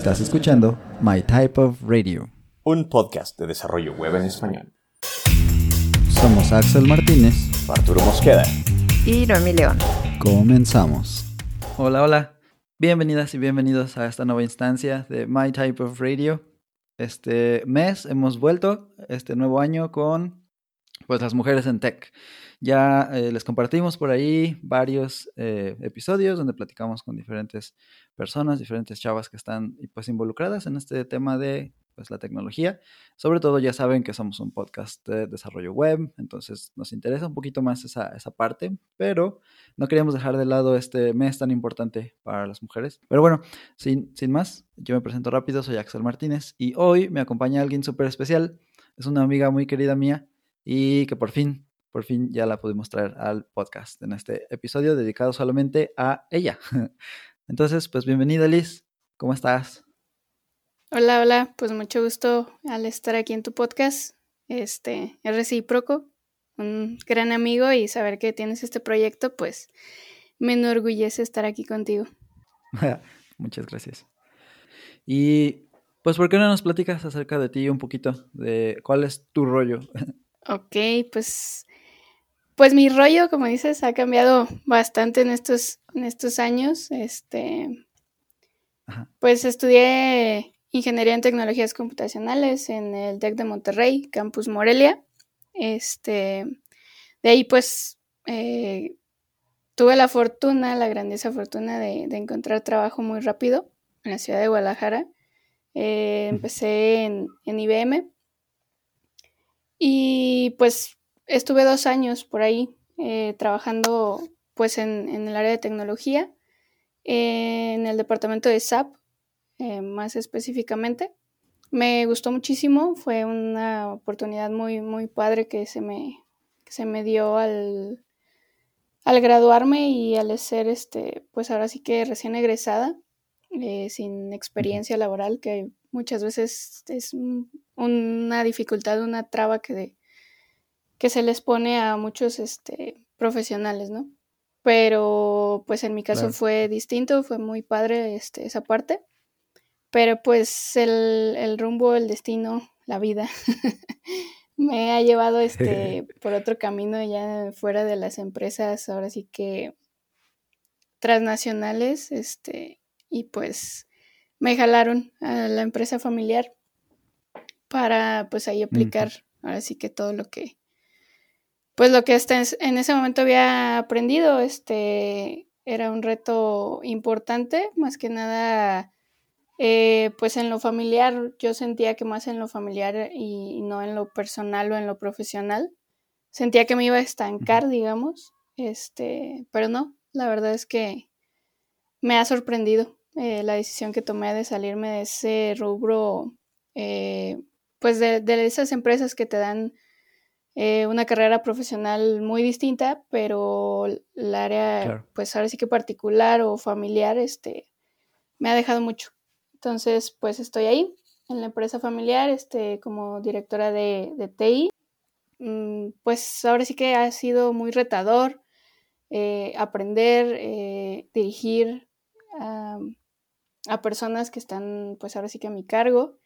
Estás escuchando My Type of Radio, un podcast de desarrollo web en español. Somos Axel Martínez, Arturo Mosqueda y Noemi León. Comenzamos. Hola, hola. Bienvenidas y bienvenidos a esta nueva instancia de My Type of Radio. Este mes hemos vuelto este nuevo año con pues las mujeres en tech. Ya eh, les compartimos por ahí varios eh, episodios donde platicamos con diferentes personas, diferentes chavas que están pues involucradas en este tema de pues la tecnología. Sobre todo ya saben que somos un podcast de desarrollo web, entonces nos interesa un poquito más esa, esa parte, pero no queríamos dejar de lado este mes tan importante para las mujeres. Pero bueno, sin, sin más, yo me presento rápido, soy Axel Martínez y hoy me acompaña alguien súper especial. Es una amiga muy querida mía y que por fin por fin ya la pudimos traer al podcast en este episodio dedicado solamente a ella. Entonces, pues bienvenida Liz, ¿cómo estás? Hola, hola, pues mucho gusto al estar aquí en tu podcast. Este, es recíproco, un gran amigo y saber que tienes este proyecto, pues me enorgullece estar aquí contigo. Muchas gracias. Y pues, ¿por qué no nos platicas acerca de ti un poquito? De cuál es tu rollo. Ok, pues pues mi rollo, como dices, ha cambiado bastante en estos, en estos años. Este, pues estudié ingeniería en tecnologías computacionales en el TEC de Monterrey, Campus Morelia. Este, de ahí, pues, eh, tuve la fortuna, la grandiosa fortuna de, encontrar trabajo muy rápido en la ciudad de Guadalajara. Eh, empecé en, en IBM y pues estuve dos años por ahí eh, trabajando pues en, el área de tecnología, en el departamento de SAP eh, más específicamente. Me gustó muchísimo, fue una oportunidad muy, muy padre que se me, se me dio al, al graduarme y al ser, este, pues ahora sí que recién egresada, eh, sin experiencia laboral, que muchas veces es una dificultad, una traba que, que se les pone a muchos este, profesionales, ¿no? Pero pues en mi caso fue distinto, fue muy padre este, esa parte. Pero pues el, el rumbo, el destino, la vida me ha llevado este, por otro camino ya fuera de las empresas, ahora sí que transnacionales, este, y pues me jalaron a la empresa familiar para pues ahí aplicar ahora sí que todo lo que pues lo que hasta en ese momento había aprendido, este, era un reto importante, más que nada, eh, pues en lo familiar, yo sentía que más en lo familiar y, no en lo personal o en lo profesional, sentía que me iba a estancar, digamos, este, pero no, la verdad es que me ha sorprendido eh, la decisión que tomé de salirme de ese rubro, eh, pues de, de esas empresas que te dan eh, una carrera profesional muy distinta, pero el área, pues ahora sí que particular o familiar, este, me ha dejado mucho. Entonces, pues estoy ahí, en la empresa familiar, este, como directora de, de TI. Mm, pues ahora sí que ha sido muy retador eh, aprender, eh, dirigir a personas que están, pues ahora sí que a mi cargo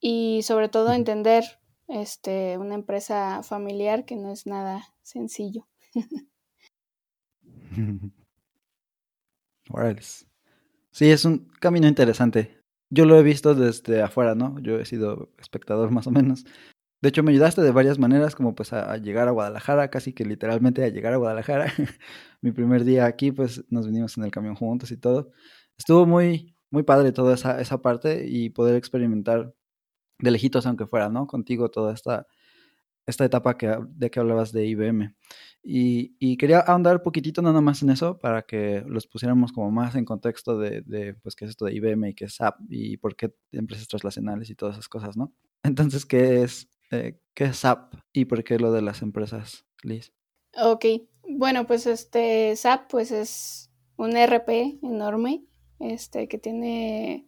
y sobre todo entender este, una empresa familiar que no es nada sencillo. Sí, es un camino interesante. Yo lo he visto desde afuera, ¿no? Yo he sido espectador más o menos. De hecho, me ayudaste de varias maneras, como pues a, llegar a Guadalajara, casi que literalmente a llegar a Guadalajara. Mi primer día aquí, pues nos vinimos en el camión juntos y todo. Estuvo muy, muy padre toda esa, esa parte y poder experimentar de lejitos aunque fuera, ¿no? Contigo toda esta, esta etapa que, de que hablabas de IBM. Y, quería ahondar poquitito nada más en eso para que los pusiéramos como más en contexto de, de, pues, qué es esto de IBM y qué es SAP y por qué empresas translacionales y todas esas cosas, ¿no? Entonces, ¿qué es, eh, qué es SAP y por qué lo de las empresas, Liz? Ok, bueno, pues este SAP pues es un RP enorme, este, que tiene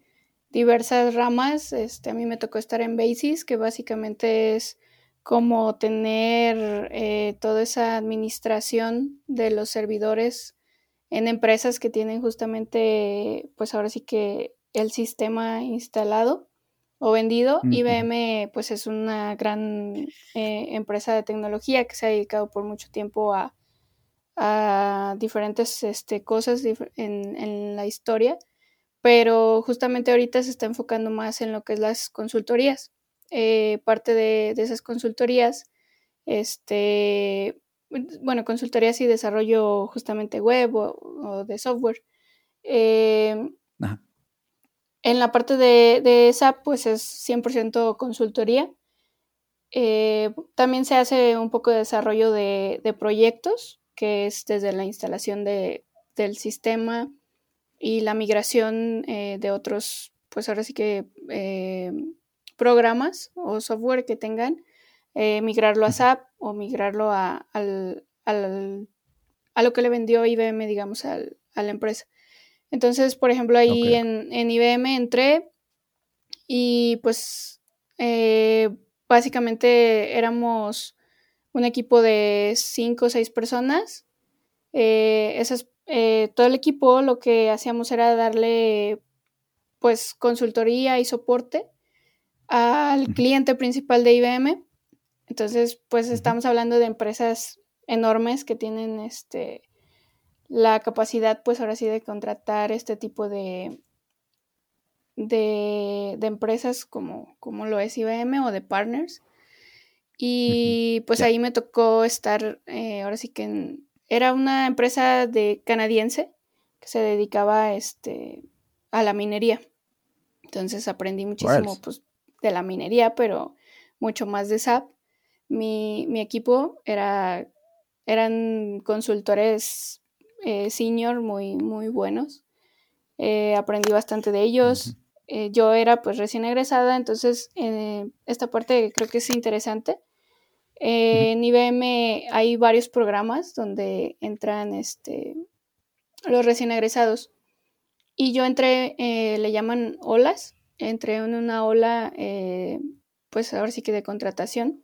diversas ramas. Este, a mí me tocó estar en Basis, que básicamente es como tener eh, toda esa administración de los servidores en empresas que tienen justamente, pues ahora sí que el sistema instalado o vendido. IBM pues es una gran eh, empresa de tecnología que se ha dedicado por mucho tiempo a, diferentes este, cosas en, la historia, pero justamente ahorita se está enfocando más en lo que es las consultorías. Eh, parte de, esas consultorías, este, bueno, consultorías y desarrollo justamente web o, de software. Eh, en la parte de, de SAP, pues es 100% consultoría. Eh, también se hace un poco de desarrollo de, proyectos, que es desde la instalación de, del sistema y la migración eh, de otros, pues ahora sí que eh, programas o software que tengan, migrarlo a SAP o migrarlo a, al, a lo que le vendió IBM, digamos, a la empresa. Entonces, por ejemplo, ahí en, en, IBM entré y pues eh, básicamente éramos un equipo de cinco o seis personas. Eh, esas, eh, todo el equipo lo que hacíamos era darle pues consultoría y soporte al cliente principal de IBM. Entonces, pues estamos hablando de empresas enormes que tienen este la capacidad, pues ahora sí, de contratar este tipo de, de, empresas como, como lo es IBM o de partners. Y pues ahí me tocó estar, eh, ahora sí que era una empresa de canadiense que se dedicaba este, a la minería. Entonces aprendí muchísimo pues, de la minería, pero mucho más de SAP. Mi, mi equipo era, eran consultores eh, senior muy, muy buenos. Eh, aprendí bastante de ellos. Eh, yo era pues recién egresada, entonces esta parte creo que es interesante. En IBM hay varios programas donde entran este, los recién egresados. Y yo entré, le llaman olas, entré en una ola, pues ahora sí que de contratación,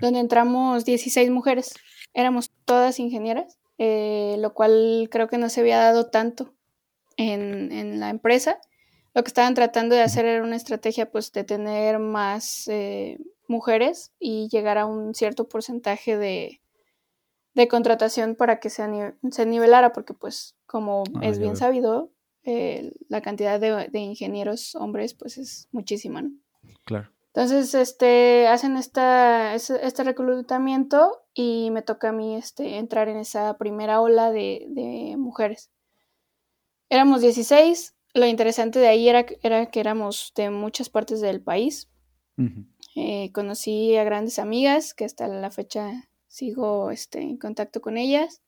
donde entramos 16 mujeres. Éramos todas ingenieras eh, lo cual creo que no se había dado tanto en, la empresa. Lo que estaban tratando de hacer era una estrategia pues de tener más eh, mujeres y llegar a un cierto porcentaje de, contratación para que se, se, nivelara, porque pues como ah, es bien sabido, eh, la cantidad de, de, ingenieros hombres pues es muchísima, ¿no? Claro. Entonces, este, hacen esta, este reclutamiento y me toca a mí este, entrar en esa primera ola de, mujeres. Éramos 16, lo interesante de ahí era, era, que éramos de muchas partes del país. Eh, conocí a grandes amigas que hasta la fecha sigo este, en contacto con ellas.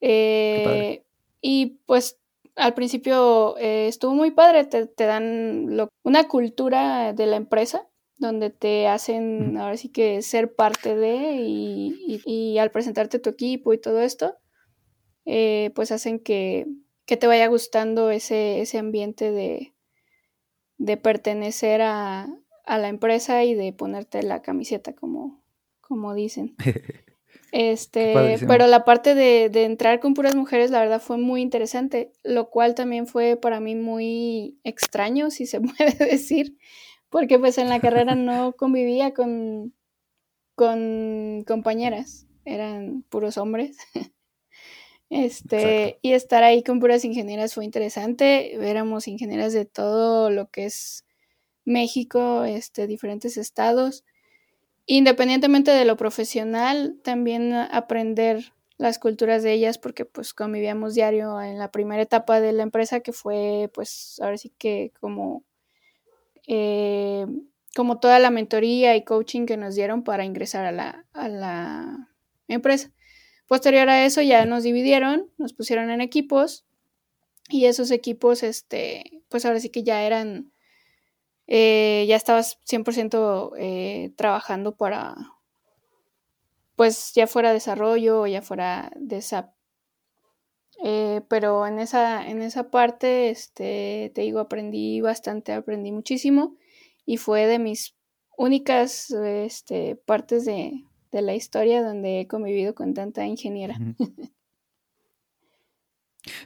Eh, y pues al principio eh, estuvo muy padre, te, dan una cultura de la empresa donde te hacen ahora sí que ser parte de y, al presentarte tu equipo y todo esto, eh, pues hacen que, te vaya gustando ese, ese ambiente de, de pertenecer a, la empresa y de ponerte la camiseta, como, como dicen. Este, pero la parte de, de, entrar con puras mujeres, la verdad fue muy interesante, lo cual también fue para mí muy extraño, si se puede decir, porque pues en la carrera no convivía con, con compañeras, eran puros hombres. Este, y estar ahí con puras ingenieras fue interesante. Éramos ingenieras de todo lo que es México, este, diferentes estados. Independientemente de lo profesional, también aprender las culturas de ellas, porque pues convivíamos diario en la primera etapa de la empresa, que fue pues ahora sí que como eh, como toda la mentoría y coaching que nos dieron para ingresar a la, a la empresa. Posterior a eso ya nos dividieron, nos pusieron en equipos y esos equipos, este, pues ahora sí que ya eran, eh, ya estabas 100% eh, trabajando para, pues ya fuera desarrollo o ya fuera de SAP. Eh, pero en esa, en esa parte, este, te digo, aprendí bastante, aprendí muchísimo y fue de mis únicas este, partes de, la historia donde he convivido con tanta ingeniera.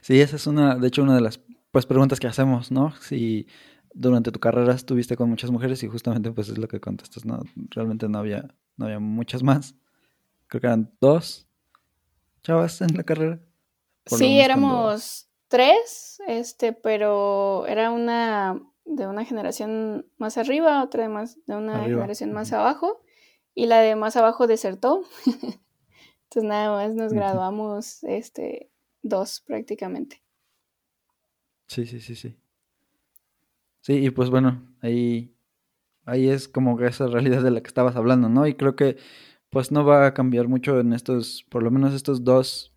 Sí, esa es una, de hecho, una de las pues preguntas que hacemos, ¿no? Si durante tu carrera estuviste con muchas mujeres y justamente pues es lo que contestas, ¿no? Realmente no había, no había muchas más. Creo que eran dos chavas en la carrera. sí, éramos tres, este, pero era una de una generación más arriba, otra de más de una generación más abajo y la de más abajo desertó. Entonces nada más nos graduamos este dos prácticamente. Sí, sí, sí, sí. Sí, y pues bueno, ahí, ahí es como que esa realidad de la que estabas hablando, ¿no? Y creo que pues no va a cambiar mucho en estos, por lo menos estos dos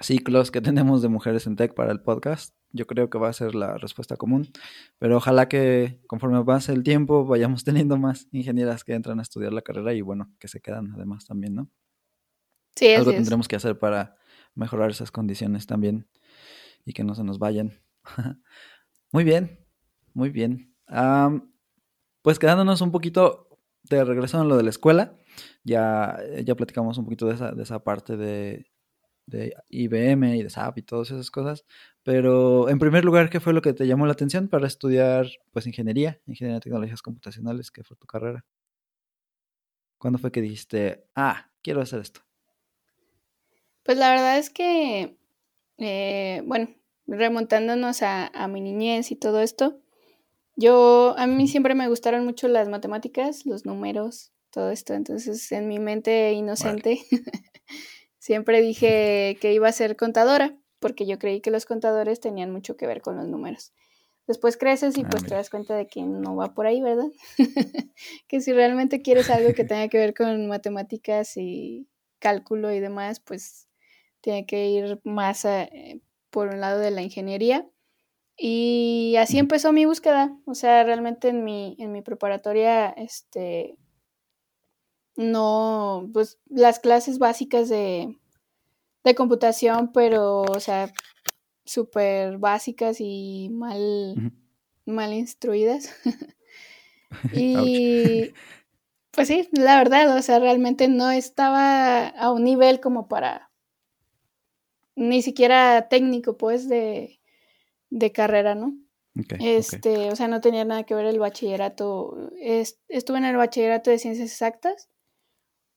ciclos que tenemos de mujeres en tech para el podcast. Yo creo que va a ser la respuesta común, pero ojalá que conforme pase el tiempo vayamos teniendo más ingenieras que entran a estudiar la carrera y bueno, que se quedan además también, ¿no? Sí, Algo tendremos que hacer para mejorar esas condiciones también y que no se nos vayan. muy bien, muy bien. pues quedándonos un poquito de regreso en lo de la escuela, ya, ya platicamos un poquito de esa, de esa parte de, de IBM y de SAP y todas esas cosas. Pero en primer lugar, ¿qué fue lo que te llamó la atención para estudiar pues ingeniería, ingeniería de tecnologías computacionales, que fue tu carrera? ¿Cuándo fue que dijiste, ah, quiero hacer esto? Pues la verdad es que, eh, bueno, remontándonos a, mi niñez y todo esto, yo, a mí siempre me gustaron mucho las matemáticas, los números, todo esto, entonces en mi mente inocente siempre dije que iba a ser contadora, porque yo creí que los contadores tenían mucho que ver con los números. Después creces y ah, pues te das cuenta de que no va por ahí, ¿verdad? que si realmente quieres algo que tenga que ver con matemáticas y cálculo y demás, pues tiene que ir más eh, por un lado de la ingeniería. Y así empezó mi búsqueda. O sea, realmente en mi, en mi preparatoria, este, no, pues las clases básicas de, de computación, pero, o sea, súper básicas y mal, mal instruidas. y pues sí, la verdad, o sea, realmente no estaba a un nivel como para ni siquiera técnico, pues, de, de carrera, ¿no? este, o sea, no tenía nada que ver el bachillerato. estuve en el bachillerato de ciencias exactas,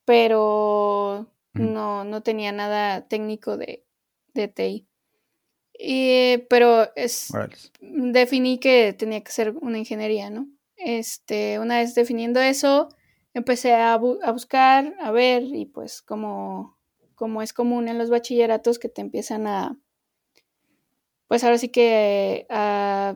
pero no, no tenía nada técnico de, de TI. Y, pero es, definí que tenía que ser una ingeniería, ¿no? Este, una vez definiendo eso, empecé a, a buscar, a ver, y pues como como es común en los bachilleratos que te empiezan a, pues ahora sí que a,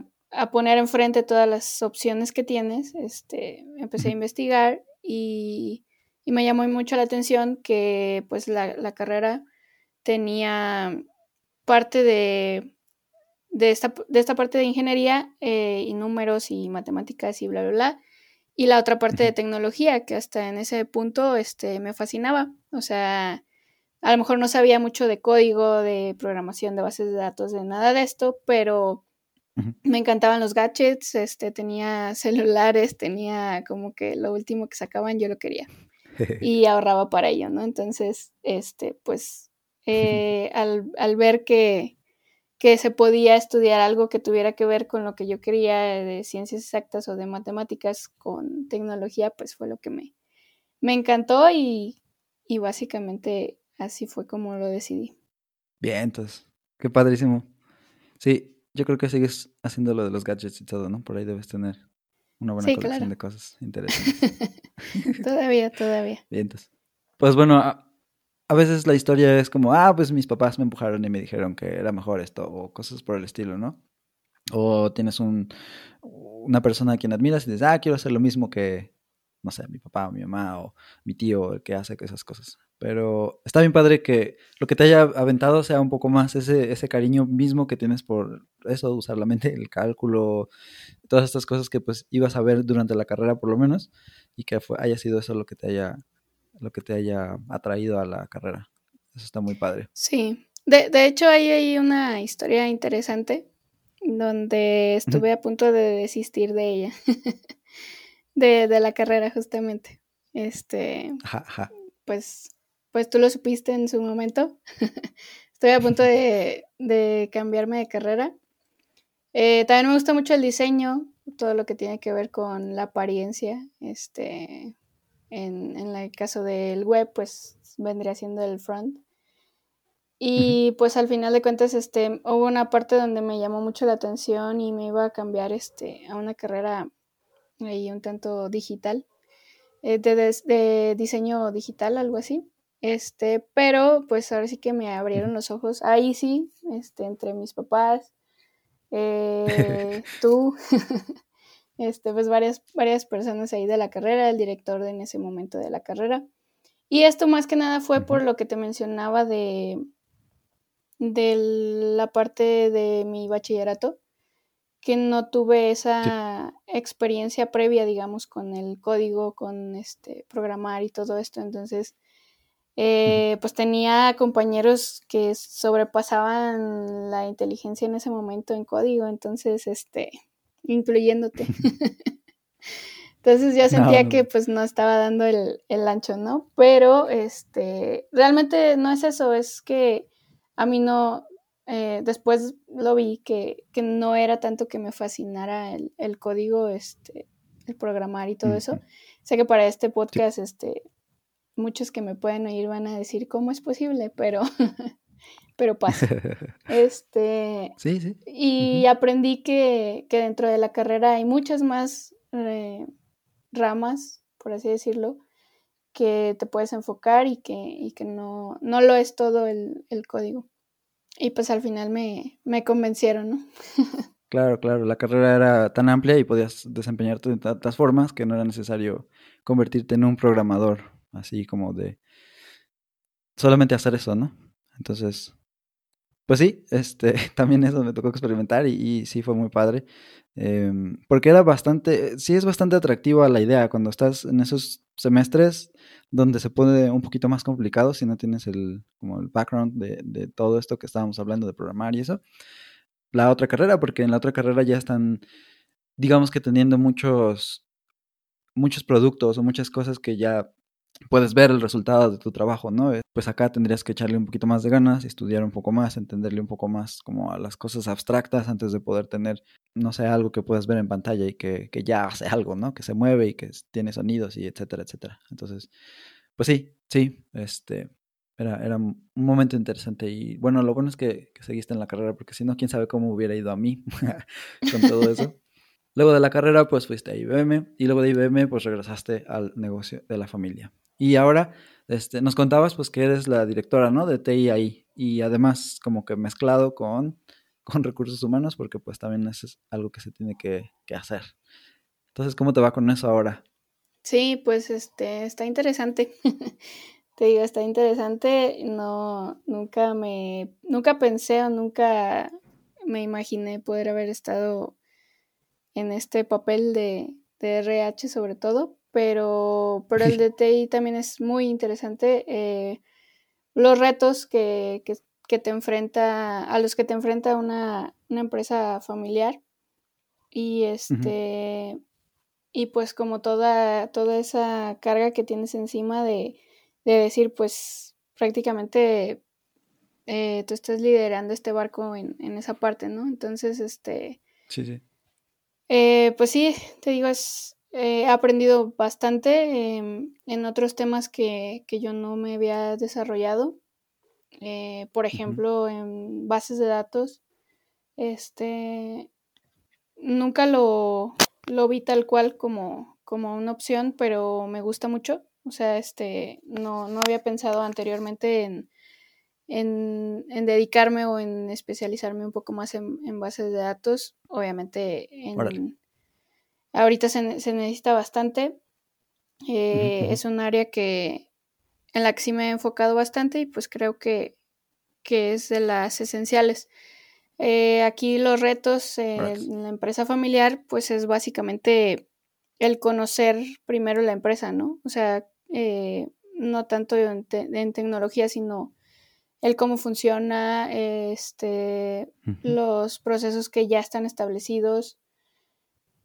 poner enfrente todas las opciones que tienes, este, empecé a investigar y, me llamó mucho la atención que pues la, carrera tenía parte de, de, esta, de esta parte de ingeniería eh, y números y matemáticas y bla, bla, bla. Y la otra parte de tecnología, que hasta en ese punto este, me fascinaba. O sea, a lo mejor no sabía mucho de código, de programación de bases de datos, de nada de esto, pero me encantaban los gadgets, este, tenía celulares, tenía como que lo último que sacaban yo lo quería y ahorraba para ello, ¿no? Entonces, este, pues, eh, al, al, ver que, que se podía estudiar algo que tuviera que ver con lo que yo quería de ciencias exactas o de matemáticas con tecnología, pues fue lo que me, me encantó y, y básicamente así fue como lo decidí. Bien, entonces, qué padrísimo. Sí, yo creo que sigues haciendo lo de los gadgets y todo, ¿no? Por ahí debes tener una buena colección de cosas interesantes. todavía, todavía. Bien, entonces. Pues bueno, a, a, veces la historia es como, ah, pues mis papás me empujaron y me dijeron que era mejor esto, o cosas por el estilo, ¿no? O tienes un, una persona a quien admiras y dices, ah, quiero hacer lo mismo que, no sé, mi papá o mi mamá o mi tío, el que hace esas cosas. Pero está bien padre que lo que te haya aventado sea un poco más ese, ese cariño mismo que tienes por eso, usar la mente, el cálculo, todas estas cosas que pues ibas a ver durante la carrera por lo menos, y que haya sido eso lo que te haya, lo que te haya atraído a la carrera. Eso está muy padre. Sí. De, de hecho, ahí hay una historia interesante donde estuve a punto de desistir de ella. de, de la carrera, justamente. Este. Pues pues tú lo supiste en su momento. Estoy a punto de, cambiarme de carrera. Eh, también me gusta mucho el diseño, todo lo que tiene que ver con la apariencia. Este, en, en el caso del web, pues vendría siendo el front. Y pues al final de cuentas, este, hubo una parte donde me llamó mucho la atención y me iba a cambiar este, a una carrera ahí un tanto digital, eh, de, de, diseño digital, algo así. Este, pero pues ahora sí que me abrieron los ojos. Ahí sí, este, entre mis papás, eh, tú, este, pues varias, varias personas ahí de la carrera, el director en ese momento de la carrera. Y esto más que nada fue por lo que te mencionaba de, de la parte de mi bachillerato, que no tuve esa experiencia previa, digamos, con el código, con este programar y todo esto. Entonces, eh, pues tenía compañeros que sobrepasaban la inteligencia en ese momento en código, entonces, este, incluyéndote. Entonces yo sentía que pues no estaba dando el, el, ancho, ¿no? Pero este, realmente no es eso, es que a mí no, eh, después lo vi que, que, no era tanto que me fascinara el, el código, este, el programar y todo eso. Sé que para este podcast, este, muchos que me pueden oír van a decir cómo es posible, pero, pero pasa. este, sí, sí. Y aprendí que, que, dentro de la carrera hay muchas más eh, ramas, por así decirlo, que te puedes enfocar y que, y que no, no lo es todo el, el código. Y pues al final me, me convencieron, ¿no? claro, claro, la carrera era tan amplia y podías desempeñarte de tantas formas que no era necesario convertirte en un programador, así como de solamente hacer eso, ¿no? Entonces, pues sí, este, también eso me tocó experimentar y, sí fue muy padre. Em, porque era bastante, sí es bastante atractiva la idea cuando estás en esos semestres donde se pone un poquito más complicado si no tienes el, como el background de, de todo esto que estábamos hablando de programar y eso. La otra carrera, porque en la otra carrera ya están, digamos que teniendo muchos, muchos productos o muchas cosas que ya puedes ver el resultado de tu trabajo, ¿no? Eh, pues acá tendrías que echarle un poquito más de ganas, estudiar un poco más, entenderle un poco más como a las cosas abstractas antes de poder tener, no sé, algo que puedas ver en pantalla y que, que ya hace algo, ¿no? Que se mueve y que tiene sonidos y etcétera, etcétera. Entonces, pues sí, sí, este, era, era un momento interesante y bueno, lo bueno es que, que seguiste en la carrera porque si no, quién sabe cómo hubiera ido a mí con todo eso. Luego de la carrera, pues fuiste a IBM y luego de IBM, pues regresaste al negocio de la familia. Y ahora este, nos contabas pues que eres la directora, ¿no? De TI ahí. Y además como que mezclado con, con recursos humanos porque pues también eso es algo que se tiene que, que hacer. Entonces, ¿cómo te va con eso ahora? Sí, pues este, está interesante. te digo, está interesante. No, nunca me, nunca pensé o nunca me imaginé poder haber estado en este papel de, de RH sobre todo, pero, pero el de TI también es muy interesante. Eh, los retos que, que, que, te enfrenta, a los que te enfrenta una, una empresa familiar. Y este, uh -huh. y pues como toda, toda esa carga que tienes encima de, de decir, pues prácticamente eh, tú estás liderando este barco en, en, esa parte, ¿no? Entonces, este... Sí, sí. Eh, pues sí, te digo, es, eh, he aprendido bastante eh, en otros temas que, que, yo no me había desarrollado. Eh, por ejemplo, uh -huh. en bases de datos. Este nunca lo, lo vi tal cual como, como, una opción, pero me gusta mucho. O sea, este no, no había pensado anteriormente en, en, en, dedicarme o en especializarme un poco más en, en bases de datos. Obviamente en, ahorita se, se necesita bastante. Eh, uh -huh. Es un área que en la que sí me he enfocado bastante y pues creo que, que es de las esenciales. Eh, aquí los retos eh, en la empresa familiar pues es básicamente el conocer primero la empresa, ¿no? O sea, eh, no tanto en, te en, tecnología, sino el cómo funciona, este, uh -huh. los procesos que ya están establecidos,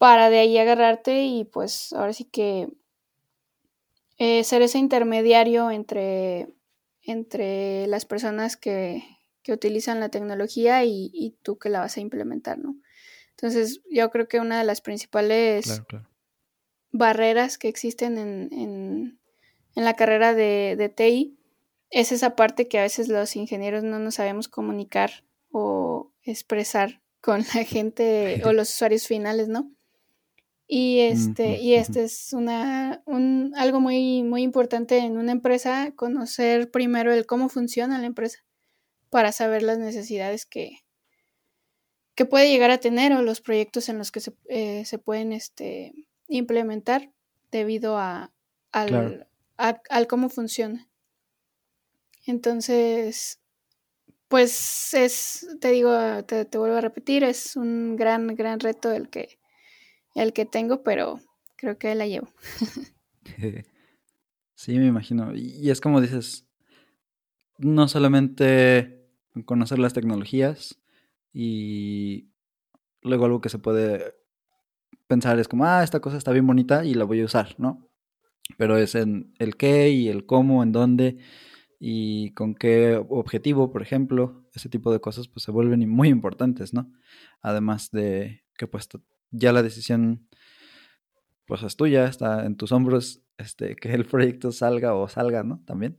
para de ahí agarrarte y pues ahora sí que eh, ser ese intermediario entre, entre las personas que, que utilizan la tecnología y, y, tú que la vas a implementar, ¿no? Entonces, yo creo que una de las principales Claro, claro. barreras que existen en, en- en la carrera de, de TI es esa parte que a veces los ingenieros no nos sabemos comunicar o expresar con la gente o los usuarios finales, ¿no? Y este, y este es una, un, algo muy, muy importante en una empresa, conocer primero el cómo funciona la empresa para saber las necesidades que, que puede llegar a tener o los proyectos en los que se, eh, se pueden este, implementar debido a, al, Claro. a- al cómo funciona. Entonces, pues es, te digo, te, te vuelvo a repetir, es un gran, gran reto el que, el que tengo, pero creo que la llevo. Sí, me imagino. Y es como dices, no solamente conocer las tecnologías y luego algo que se puede pensar es como, ah, esta cosa está bien bonita y la voy a usar, ¿no? Pero es en el qué y el cómo, en dónde y con qué objetivo, por ejemplo, ese tipo de cosas pues se vuelven muy importantes, ¿no? Además de que pues ya la decisión pues es tuya, está en tus hombros, este, que el proyecto salga o salga, ¿no? También.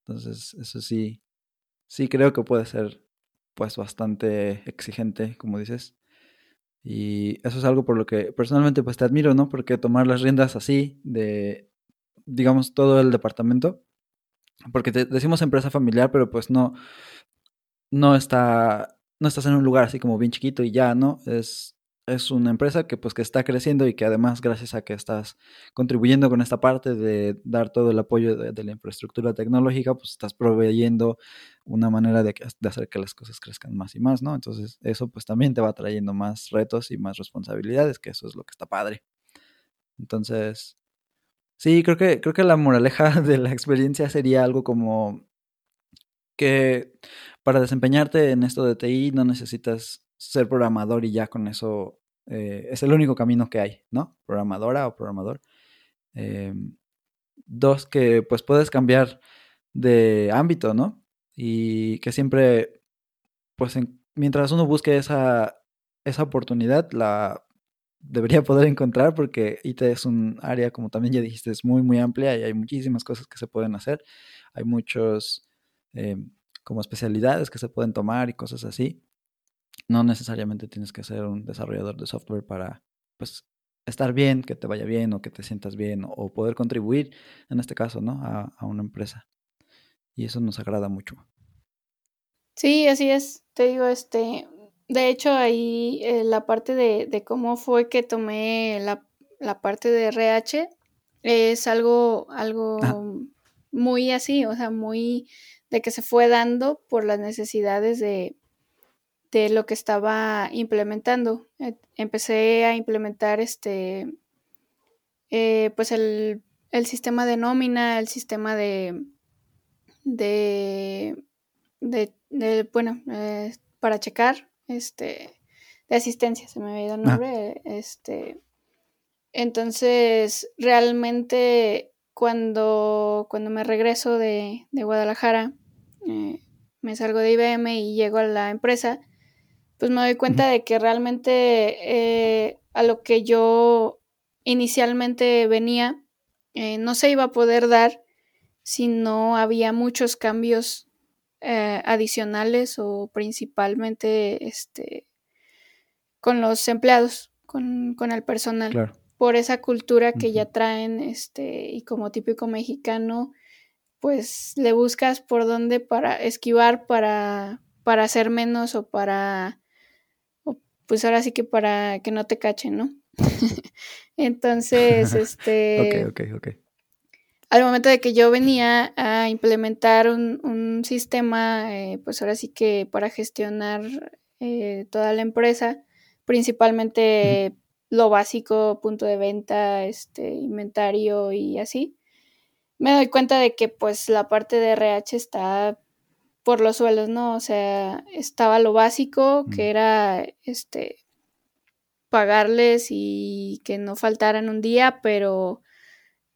Entonces, eso sí, sí creo que puede ser pues bastante exigente, como dices. Y eso es algo por lo que personalmente pues te admiro, ¿no? Porque tomar las riendas así de, digamos, todo el departamento, porque decimos empresa familiar, pero pues no, no está, no estás en un lugar así como bien chiquito y ya, ¿no? Es, es una empresa que pues que está creciendo y que además gracias a que estás contribuyendo con esta parte de dar todo el apoyo de, la infraestructura tecnológica, pues estás proveyendo una manera de, de hacer que las cosas crezcan más y más, ¿no? Entonces eso pues también te va trayendo más retos y más responsabilidades, que eso es lo que está padre. Entonces, sí, creo que, creo que la moraleja de la experiencia sería algo como que para desempeñarte en esto de TI no necesitas ser programador y ya con eso eh, es el único camino que hay, ¿no? Programadora o programador. Eh, dos, que pues puedes cambiar de ámbito, ¿no? Y que siempre, pues en- mientras uno busque esa, esa oportunidad, la debería poder encontrar porque IT es un área, como también ya dijiste, es muy, muy amplia y hay muchísimas cosas que se pueden hacer. Hay muchos eh, como especialidades que se pueden tomar y cosas así. No necesariamente tienes que ser un desarrollador de software para, pues, estar bien, que te vaya bien o que te sientas bien o poder contribuir, en este caso, ¿no? A, a una empresa. Y eso nos agrada mucho. Sí, así es. Te digo, este, de hecho, ahí eh, la parte de, de cómo fue que tomé la, la parte de RH es algo, algo Ah. muy así, o sea, muy de que se fue dando por las necesidades de, de lo que estaba implementando. Eh, empecé a implementar este, eh, pues el, el sistema de nómina, el sistema de, de, de, de, bueno, eh, para checar, este, de asistencia, se me había ido el Ah. nombre, este, entonces, realmente cuando, cuando me regreso de, de Guadalajara, eh, me salgo de IBM y llego a la empresa, pues me doy cuenta de que realmente eh, a lo que yo inicialmente venía eh, no se iba a poder dar si no había muchos cambios eh, adicionales o principalmente este, con los empleados, con, con el personal. Claro. por esa cultura que ya traen, este, y como típico mexicano, pues le buscas por dónde para esquivar, para, para hacer menos o para, pues ahora sí que para que no te cachen, ¿no? Entonces, este, Ok, ok, ok. al momento de que yo venía a implementar un, un sistema, eh, pues ahora sí que para gestionar eh, toda la empresa, principalmente lo básico, punto de venta, este, inventario y así, me doy cuenta de que pues la parte de RH está por los suelos, ¿no? O sea, estaba lo básico, Mm. que era este pagarles y que no faltaran un día, pero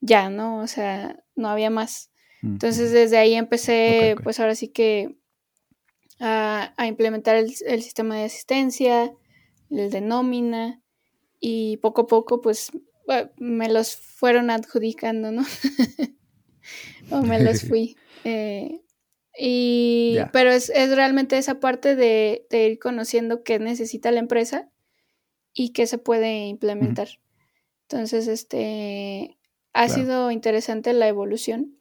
ya, ¿no? O sea, no había más. Mm, Entonces desde ahí empecé, pues ahora sí que a, a implementar el, el sistema de asistencia, el de nómina y poco a poco pues me los fueron adjudicando, ¿no? o me los fui. Eh, y, pero es, realmente esa parte de, ir conociendo qué necesita la empresa y qué se puede implementar. Entonces, este, ha sido interesante la evolución.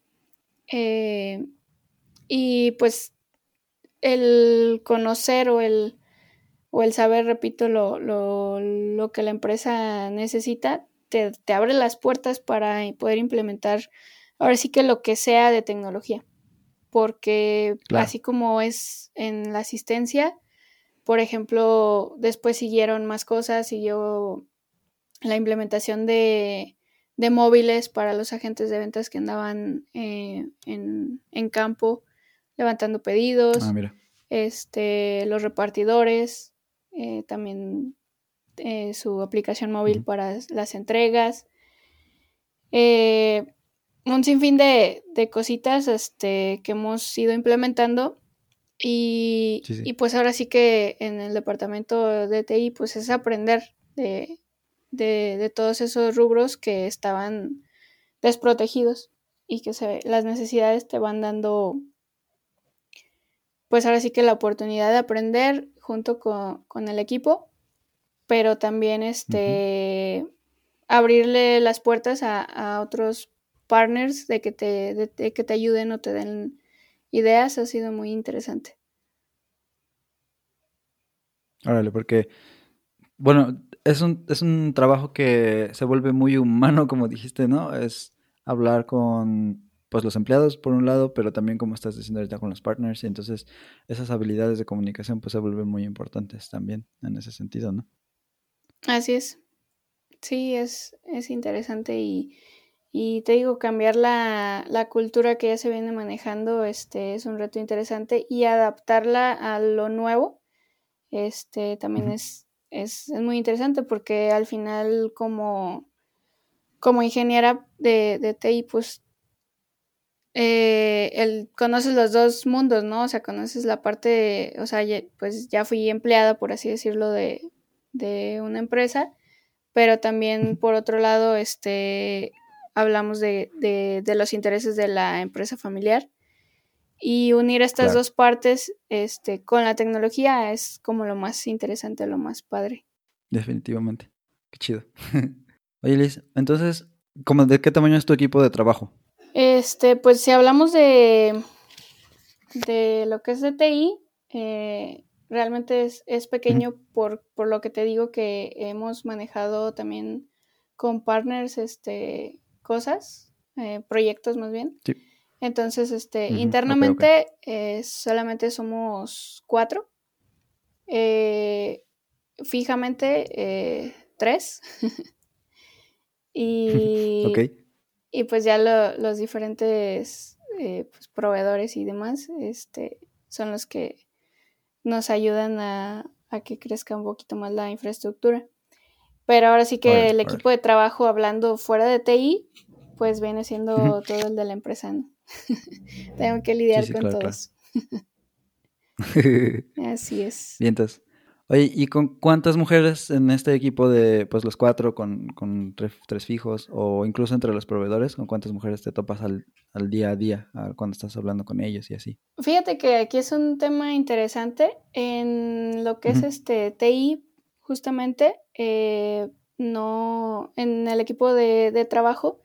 Eh, y pues el conocer o el, o el saber, repito, lo, lo, lo que la empresa necesita, te, te, abre las puertas para poder implementar ahora sí que lo que sea de tecnología porque así como es en la asistencia, por ejemplo, después siguieron más cosas, siguió la implementación de, móviles para los agentes de ventas que andaban eh, en, campo levantando pedidos, ah, este, los repartidores, eh, también eh, su aplicación móvil para las entregas un sinfín de, de cositas este, que hemos ido implementando. Y, y, pues ahora sí que en el departamento de TI, pues es aprender de, de, de todos esos rubros que estaban desprotegidos y que se, las necesidades te van dando, pues ahora sí que la oportunidad de aprender junto con, con el equipo, pero también este, abrirle las puertas a, a otros partners de que te, que te ayuden o te den ideas ha sido muy interesante. Órale, porque, bueno, es un, es un trabajo que se vuelve muy humano, como dijiste, ¿no? Es hablar con pues los empleados por un lado, pero también como estás diciendo ahorita con los partners, y entonces esas habilidades de comunicación pues se vuelven muy importantes también en ese sentido, ¿no? Así es. Sí, es, es interesante y, y te digo, cambiar la, la, cultura que ya se viene manejando este, es un reto interesante y adaptarla a lo nuevo este, también es, es, es, muy interesante porque al final como, como ingeniera de, de TI, pues eh, el, conoces los dos mundos, ¿no? O sea, conoces la parte, o sea, pues ya fui empleada, por así decirlo, de, de una empresa, pero también por otro lado, este hablamos de, de, los intereses de la empresa familiar. Y unir estas dos partes este, con la tecnología es como lo más interesante, lo más padre. Definitivamente. Qué chido. Oye, Liz, entonces, ¿cómo, ¿de qué tamaño es tu equipo de trabajo? Este, pues si hablamos de, de lo que es de TI, eh, realmente es, es pequeño por, por, lo que te digo que hemos manejado también con partners este, cosas, eh, proyectos más bien. Sí. Entonces, este, internamente eh, solamente somos cuatro. Eh, fijamente tres. y, y pues ya los diferentes pues, proveedores y demás este, son los que nos ayudan a, a, que crezca un poquito más la infraestructura. Pero ahora sí que el equipo de trabajo hablando fuera de TI, pues viene siendo todo el de la empresa, ¿no? Tengo que lidiar con todos. Así es. Bien, entonces. Oye, ¿y con cuántas mujeres en este equipo de, pues los cuatro, con, con tres, fijos, o incluso entre los proveedores, con cuántas mujeres te topas al, al día a día, cuando estás hablando con ellos y así? Fíjate que aquí es un tema interesante en lo que es este TI, justamente, eh, no, en el equipo de, trabajo,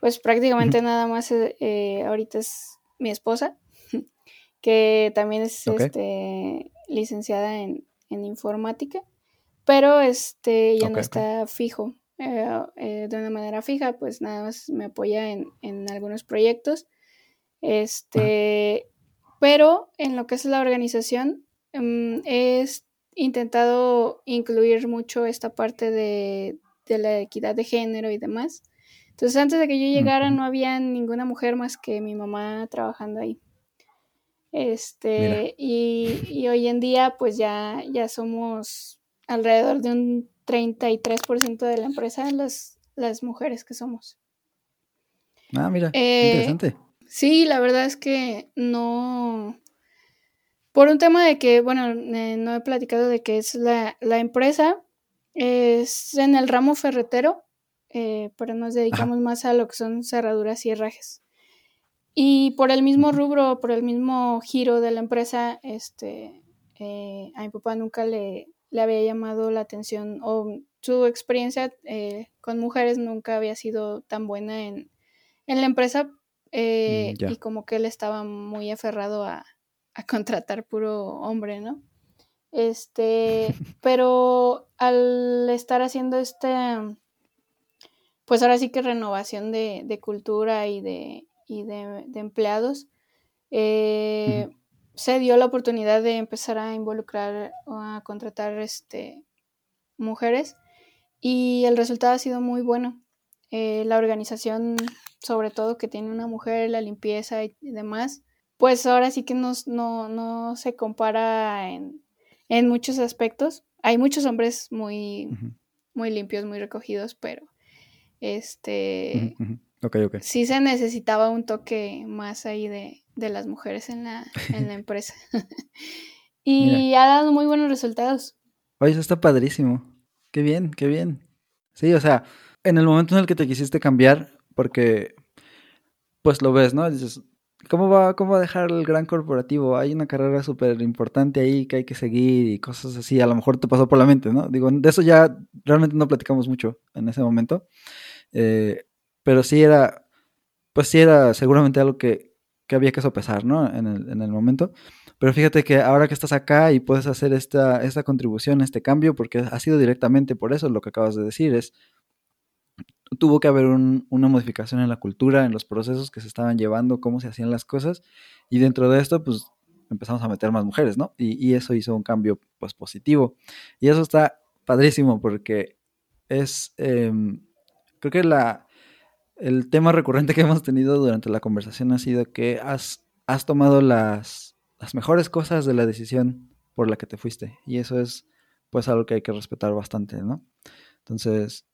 pues prácticamente nada más eh, ahorita es mi esposa, que también es este, licenciada en, informática, pero este ya no está fijo. Eh, de una manera fija, pues nada más me apoya en, en algunos proyectos. Este, pero en lo que es la organización, mm, es intentado incluir mucho esta parte de, la equidad de género y demás. Entonces, antes de que yo llegara, no había ninguna mujer más que mi mamá trabajando ahí. Este, y, hoy en día, pues ya, ya somos alrededor de un 33% de la empresa las, las mujeres que somos. Ah, mira, eh, interesante. Sí, la verdad es que no, por un tema de que, bueno, eh, no he platicado de que es la, la empresa, es en el ramo ferretero, eh, pero nos dedicamos más a lo que son cerraduras y herrajes. Y por el mismo rubro, por el mismo giro de la empresa, este, eh, a mi papá nunca le, le, había llamado la atención o su experiencia eh, con mujeres nunca había sido tan buena en, en la empresa mm, y como que él estaba muy aferrado a, a contratar puro hombre, ¿no? Este, pero al estar haciendo este, pues ahora sí que renovación de, de cultura y de, y de, empleados, eh, se dio la oportunidad de empezar a involucrar o a contratar este, mujeres y el resultado ha sido muy bueno. Eh, la organización, sobre todo que tiene una mujer, la limpieza y demás, pues ahora sí que no, no se compara en, en, muchos aspectos. Hay muchos hombres muy, muy limpios, muy recogidos, pero este, sí se necesitaba un toque más ahí de, las mujeres en la, en la empresa. y ha dado muy buenos resultados. Oye, eso está padrísimo. Qué bien, qué bien. Sí, o sea, en el momento en el que te quisiste cambiar, porque pues lo ves, ¿no? Dices, ¿cómo va, cómo va a dejar el gran corporativo? Hay una carrera súper importante ahí que hay que seguir y cosas así. A lo mejor te pasó por la mente, ¿no? Digo, de eso ya realmente no platicamos mucho en ese momento. Eh, pero sí era, pues sí era seguramente algo que, que había que sopesar, ¿no? En el, en el, momento. Pero fíjate que ahora que estás acá y puedes hacer esta, esta contribución, este cambio, porque ha sido directamente por eso lo que acabas de decir, es, tuvo que haber una modificación en la cultura, en los procesos que se estaban llevando, cómo se hacían las cosas, y dentro de esto, pues empezamos a meter más mujeres, ¿no? Y, eso hizo un cambio, pues, positivo. Y eso está padrísimo porque es, eh, creo que la, el tema recurrente que hemos tenido durante la conversación ha sido que has, has tomado las, las mejores cosas de la decisión por la que te fuiste. Y eso es pues algo que hay que respetar bastante, ¿no? Entonces,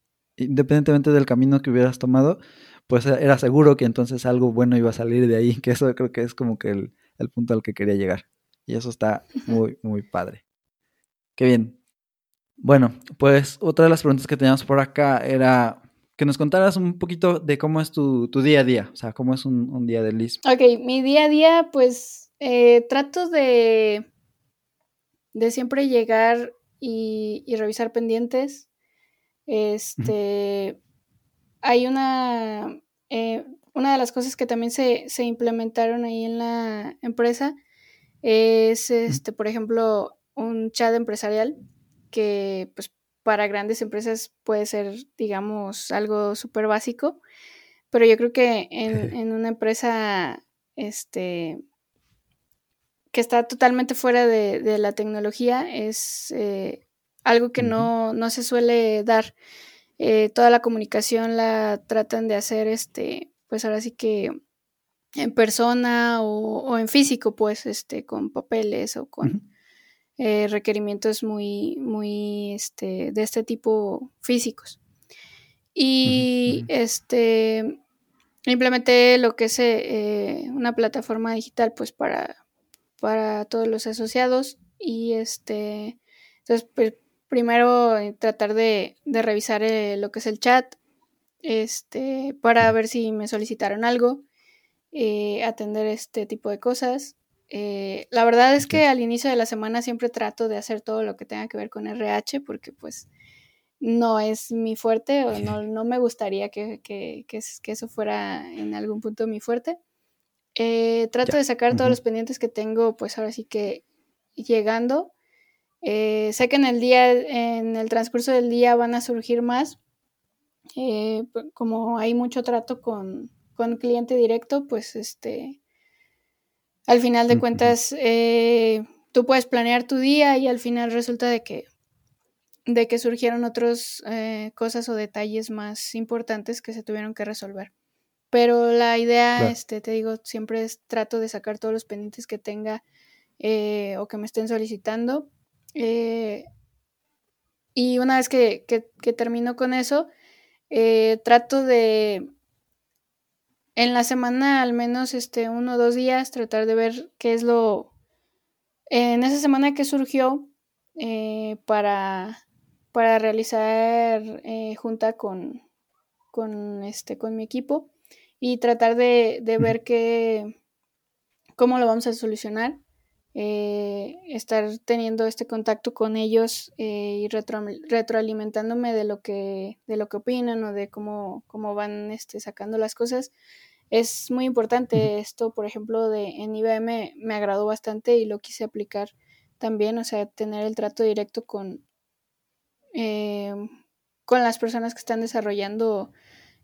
independientemente del camino que hubieras tomado, pues era seguro que entonces algo bueno iba a salir de ahí, que eso creo que es como que el, el punto al que quería llegar. Y eso está muy, muy padre. Qué bien. Bueno, pues otra de las preguntas que teníamos por acá era que nos contaras un poquito de cómo es tu, día a día, o sea, cómo es un, día de Liz. Ok, mi día a día, pues eh, trato de, de siempre llegar y, revisar pendientes. Este, hay una, eh, una de las cosas que también se, se, implementaron ahí en la empresa es, este, por ejemplo, un chat empresarial que pues para grandes empresas puede ser, digamos, algo súper básico, pero yo creo que en, una empresa este, que está totalmente fuera de, la tecnología es eh, algo que no, no, se suele dar. Eh, toda la comunicación la tratan de hacer, este, pues ahora sí que en persona o, en físico, pues, este, con papeles o con eh, requerimientos muy, muy este, de este tipo físicos. Y este implementé lo que es eh, una plataforma digital pues para, para todos los asociados y este entonces pues primero eh, tratar de, revisar lo que es el chat este para ver si me solicitaron algo atender este tipo de cosas eh, la verdad es que al inicio de la semana siempre trato de hacer todo lo que tenga que ver con RH porque pues no es mi fuerte o no, no me gustaría que, que, que, eso fuera en algún punto mi fuerte. Eh, trato de sacar todos los pendientes que tengo pues ahora sí que llegando. Eh, sé que en el día, en el transcurso del día van a surgir más. como hay mucho trato con, con cliente directo, pues este al final de cuentas, eh, tú puedes planear tu día y al final resulta de que, de que surgieron otras eh, cosas o detalles más importantes que se tuvieron que resolver. Pero la idea, este, te digo, siempre es trato de sacar todos los pendientes que tenga eh, o que me estén solicitando. Y una vez que, que termino con eso, trato de en la semana al menos este uno o dos días tratar de ver qué es lo En esa semana que surgió eh, para, para realizar eh, junta con, con, este, con mi equipo y tratar de, de ver qué, cómo lo vamos a solucionar. Eh, estar teniendo este contacto con ellos eh, y retroalimentándome de lo que de lo que opinan o de cómo, cómo van este, sacando las cosas es muy importante esto por ejemplo de en IBM me agradó bastante y lo quise aplicar también o sea tener el trato directo con eh, con las personas que están desarrollando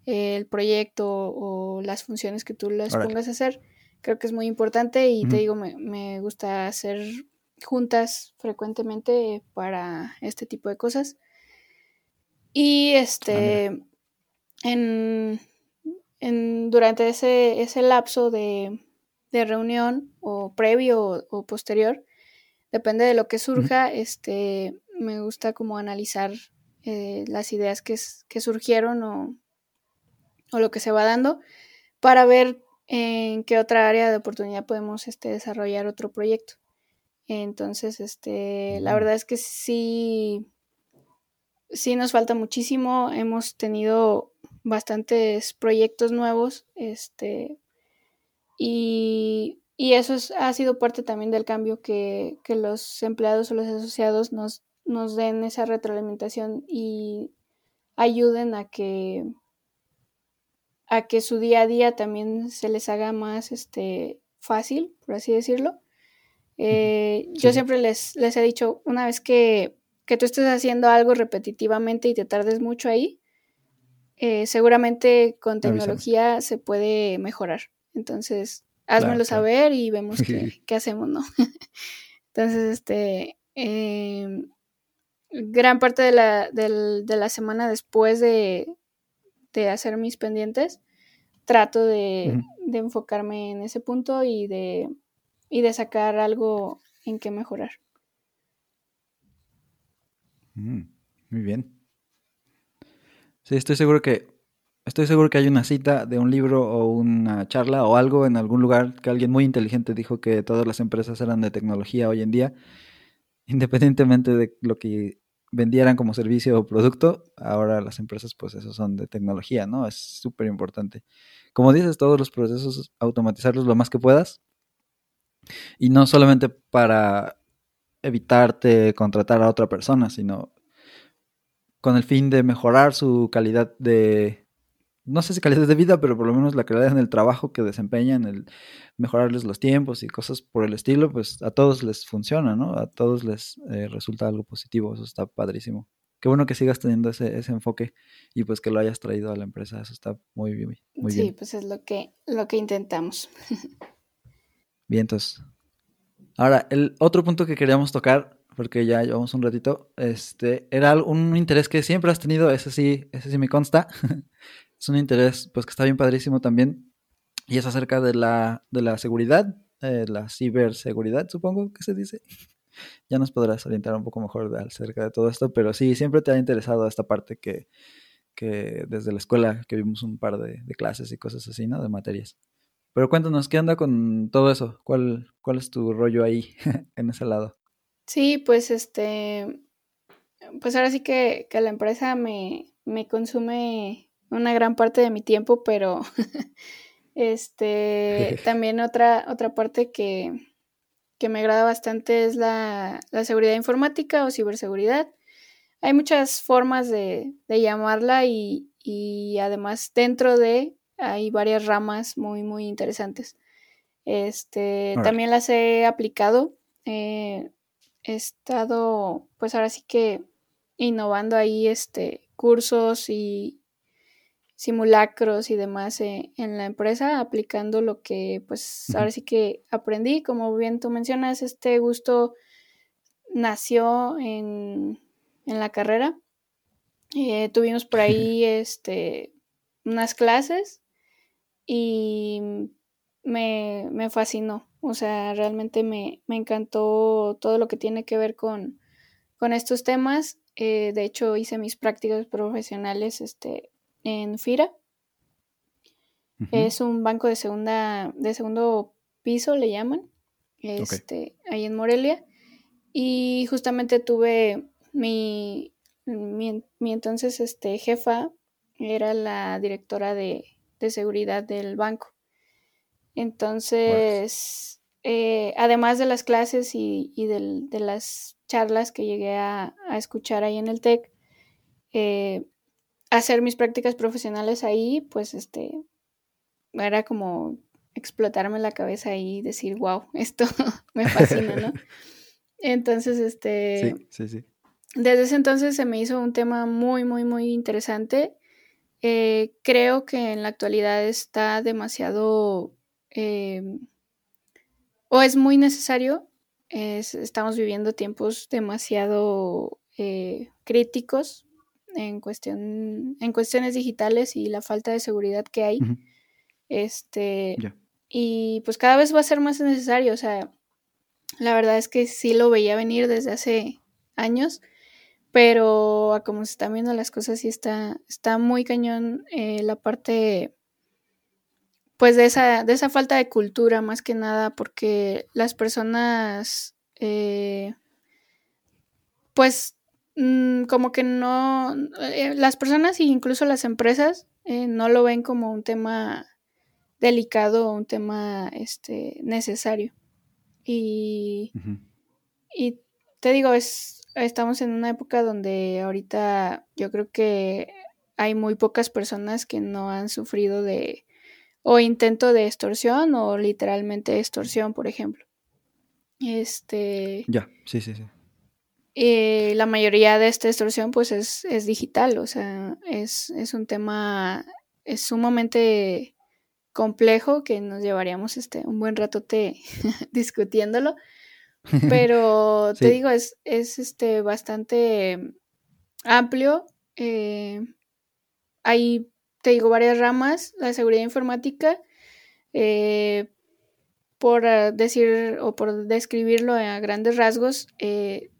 el proyecto o las funciones que tú les pongas a hacer creo que es muy importante y te digo, me, gusta hacer juntas frecuentemente para este tipo de cosas. Y este, ah, en, en, durante ese, ese lapso de, de, reunión o previo o, posterior, depende de lo que surja, este, me gusta como analizar eh, las ideas que, que surgieron o, o, lo que se va dando para ver en qué otra área de oportunidad podemos este, desarrollar otro proyecto. Entonces, este, la verdad es que sí, sí nos falta muchísimo. Hemos tenido bastantes proyectos nuevos, este, y, eso ha sido parte también del cambio que, que, los empleados o los asociados nos, nos den esa retroalimentación y ayuden a que a que su día a día también se les haga más este, fácil, por así decirlo. Eh, yo siempre les, les he dicho, una vez que, tú estés haciendo algo repetitivamente y te tardes mucho ahí, eh, seguramente con tecnología se puede mejorar. Entonces, házmelo saber y vemos qué, hacemos, ¿no? Entonces, este, em, gran parte de la, de la semana después de, de hacer mis pendientes, trato de, enfocarme en ese punto y de, y de sacar algo en que mejorar. Mm, muy bien. Sí, estoy seguro que estoy seguro que hay una cita de un libro o una charla o algo en algún lugar que alguien muy inteligente dijo que todas las empresas eran de tecnología hoy en día, independientemente de lo que vendieran como servicio o producto, ahora las empresas pues eso son de tecnología, ¿no? Es súper importante. Como dices, todos los procesos automatizarlos lo más que puedas. Y no solamente para evitarte contratar a otra persona, sino con el fin de mejorar su calidad de, no sé si calidad de vida, pero por lo menos la calidad en el trabajo que desempeñan, el mejorarles los tiempos y cosas por el estilo, pues a todos les funciona, ¿no? A todos les eh, resulta algo positivo, eso está padrísimo. Qué bueno que sigas teniendo ese, ese, enfoque y pues que lo hayas traído a la empresa, eso está muy, bien, muy bien. Sí, pues es lo que, lo que intentamos. bien, entonces. Ahora, el otro punto que queríamos tocar, porque ya llevamos un ratito, este, era un interés que siempre has tenido, ese sí, ese sí me consta, es un interés pues que está bien padrísimo también y es acerca de la, de la seguridad, eh, la ciberseguridad supongo que se dice. Ya nos podrás orientar un poco mejor acerca de todo esto, pero sí, siempre te ha interesado esta parte que, que desde la escuela que vimos un par de, clases y cosas así, ¿no? De materias. Pero cuéntanos, ¿qué anda con todo eso? ¿Cuál, cuál es tu rollo ahí en ese lado? Sí, pues este, pues ahora sí que, que la empresa me, me consume una gran parte de mi tiempo, pero este también otra, otra parte que, me agrada bastante es la, seguridad informática o ciberseguridad. Hay muchas formas de, llamarla y, además dentro de hay varias ramas muy, muy interesantes. Este, también las he aplicado. Eh, he estado, pues ahora sí que innovando ahí este, cursos y, simulacros y demás eh, en la empresa, aplicando lo que pues ahora sí que aprendí. Como bien tú mencionas, este gusto nació en, la carrera. Eh, tuvimos por ahí este, unas clases y me, me fascinó. O sea, realmente me, encantó todo lo que tiene que ver con, con estos temas. Eh, de hecho, hice mis prácticas profesionales este, en FIRA. Es un banco de segunda, de segundo piso, le llaman. este, ahí en Morelia. Y justamente tuve mi, mi, entonces este, jefa, era la directora de, seguridad del banco. Entonces, eh, además de las clases y, de las charlas que llegué a, escuchar ahí en el TEC, eh, hacer mis prácticas profesionales ahí, pues este, era como explotarme la cabeza y decir, wow, esto me fascina, ¿no? Entonces, este... Sí, sí, sí. Desde ese entonces se me hizo un tema muy, muy, muy interesante. Eh, creo que en la actualidad está demasiado... Eh, o es muy necesario. estamos viviendo tiempos demasiado eh, críticos en, cuestión, en cuestiones digitales y la falta de seguridad que hay. Este, y pues cada vez va a ser más necesario, o sea, la verdad es que sí lo veía venir desde hace años, pero a como se están viendo las cosas sí está, está muy cañón eh, la parte pues de esa, de esa falta de cultura más que nada, porque las personas eh, pues mm, como que no, eh, las personas e incluso las empresas no lo ven como un tema delicado, un tema este, necesario. Y, y te digo, es, estamos en una época donde ahorita yo creo que hay muy pocas personas que no han sufrido de o intento de extorsión o literalmente extorsión, por ejemplo. Este. Ya, sí, sí, sí. Eh, la mayoría de esta extorsión, pues, es, es digital, o sea, es, es un tema, es sumamente complejo que nos llevaríamos este, un buen ratote discutiéndolo. Pero te digo, es, es este, bastante amplio. Eh, hay, te digo, varias ramas. La seguridad informática, eh, por decir o por describirlo a grandes rasgos, eh,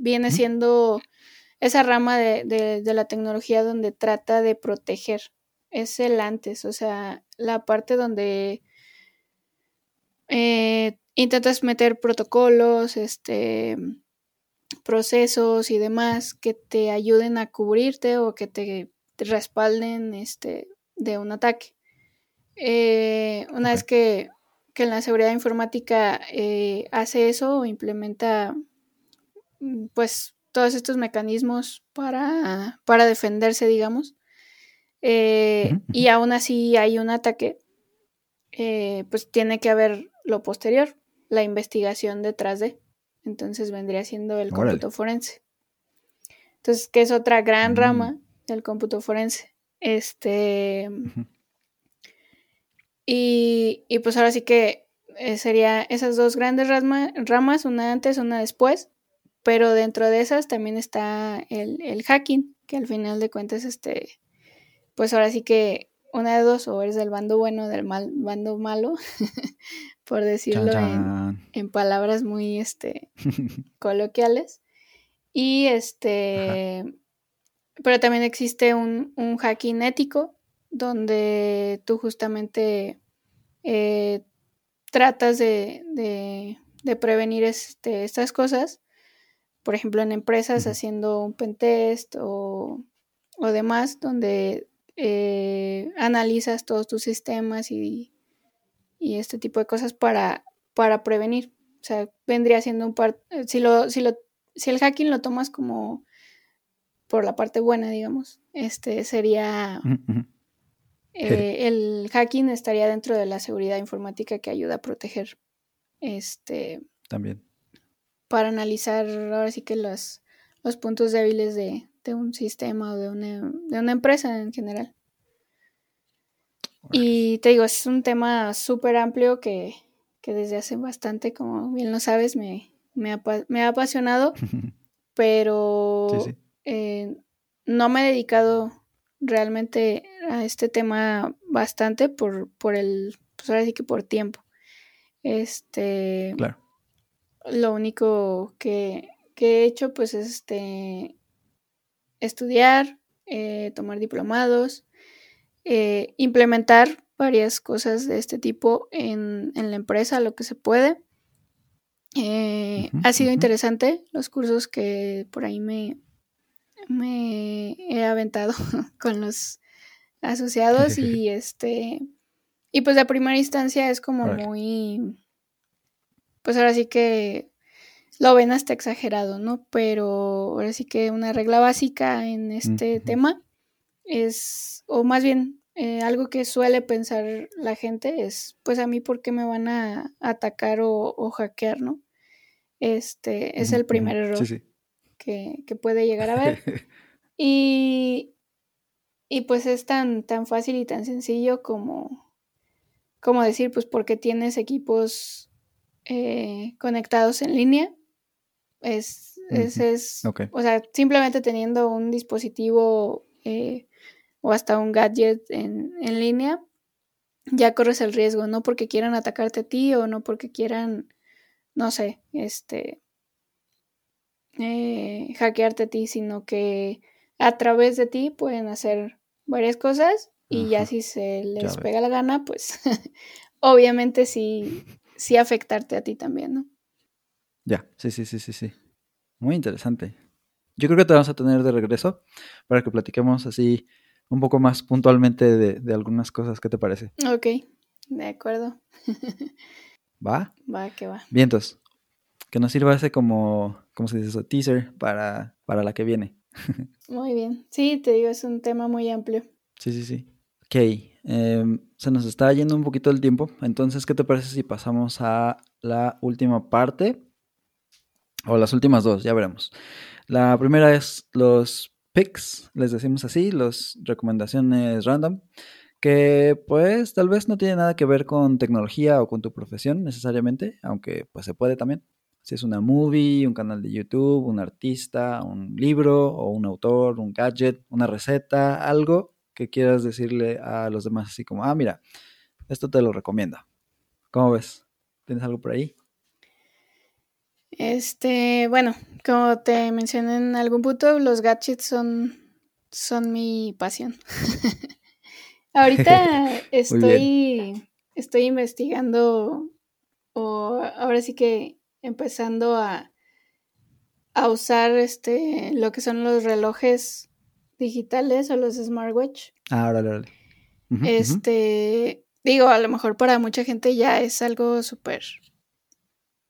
viene siendo esa rama de, de la tecnología donde trata de proteger. Es el antes, o sea, la parte donde eh, intentas meter protocolos, este, procesos y demás que te ayuden a cubrirte o que te, respalden este, de un ataque. Eh, una vez que, que, la seguridad informática eh, hace eso o implementa pues todos estos mecanismos para, para defenderse, digamos, eh, y aún así hay un ataque, eh, pues tiene que haber lo posterior, la investigación detrás de. Entonces vendría siendo el cómputo forense. Entonces, que es otra gran mm. rama del cómputo forense. Este. y, y, pues ahora sí que eh, sería esas dos grandes ramas, una antes, una después. Pero dentro de esas también está el, el hacking, que al final de cuentas, este pues ahora sí que una de dos, o eres del bando bueno o del mal, bando malo, por decirlo En, palabras muy este, coloquiales. Y este, pero también existe un, hacking ético donde tú justamente eh, tratas de, de, prevenir este, estas cosas. Por ejemplo, en empresas haciendo un pentest o, o demás, donde eh, analizas todos tus sistemas y, este tipo de cosas para, para prevenir. O sea, vendría siendo un par, eh, si lo, si lo, si el hacking lo tomas como por la parte buena, digamos, este sería eh, el hacking estaría dentro de la seguridad informática que ayuda a proteger este también para analizar ahora sí que los, los puntos débiles de, de un sistema o de una, de una empresa en general. Y te digo, es un tema súper amplio que, desde hace bastante, como bien lo sabes, me, me, ha, apasionado, pero eh, no me he dedicado realmente a este tema bastante por, por el, pues ahora sí que por tiempo. Este, claro. Lo único que, que he hecho, pues, es este, estudiar, eh, tomar diplomados, eh, implementar varias cosas de este tipo en, la empresa, lo que se puede. Eh, ha sido interesante los cursos que por ahí me, me he aventado con los asociados y este y pues la primera instancia es como muy pues ahora sí que lo ven hasta exagerado, ¿no? Pero ahora sí que una regla básica en este tema es, o más bien, eh, algo que suele pensar la gente es, pues a mí, ¿por qué me van a atacar o, o hackear, ¿no? Este es el primer error Sí, sí. que, que puede llegar a ver. Y, y pues es tan, tan fácil y tan sencillo como, como decir, pues porque tienes equipos eh, conectados en línea. Es, Ok. o sea, simplemente teniendo un dispositivo eh, o hasta un gadget en, en línea, ya corres el riesgo, no porque quieran atacarte a ti o no porque quieran, no sé, este, eh, hackearte a ti, sino que a través de ti pueden hacer varias cosas y ya si se les pega la gana, pues obviamente sí, sí afectarte a ti también, ¿no? Ya, sí, sí, sí, sí, sí. Muy interesante. Yo creo que te vamos a tener de regreso para que platiquemos así un poco más puntualmente de, de algunas cosas. ¿Qué te parece? Ok, de acuerdo. ¿Va? Va, que va. Vientos. Que nos sirva ese como, ¿cómo se dice eso? Teaser para, para la que viene. Muy bien. Sí, te digo, es un tema muy amplio. Sí, sí, sí. Ok, em, se nos está yendo un poquito el tiempo. Entonces, ¿qué te parece si pasamos a la última parte? O las últimas dos, ya veremos. La primera es los picks, les decimos así, las recomendaciones random, que pues tal vez no tiene nada que ver con tecnología o con tu profesión necesariamente, aunque pues se puede también. Si es una movie, un canal de YouTube, un artista, un libro o un autor, un gadget, una receta, algo que quieras decirle a los demás así como, ah, mira, esto te lo recomiendo. ¿Cómo ves? ¿Tienes algo por ahí? Este, bueno, como te mencioné en algún punto, los gadgets son, son mi pasión. Ahorita estoy, estoy investigando, o ahora sí que empezando a, a usar este lo que son los relojes digitales o los smartwatch. Ah, órale, órale. Este, digo, a lo mejor para mucha gente ya es algo súper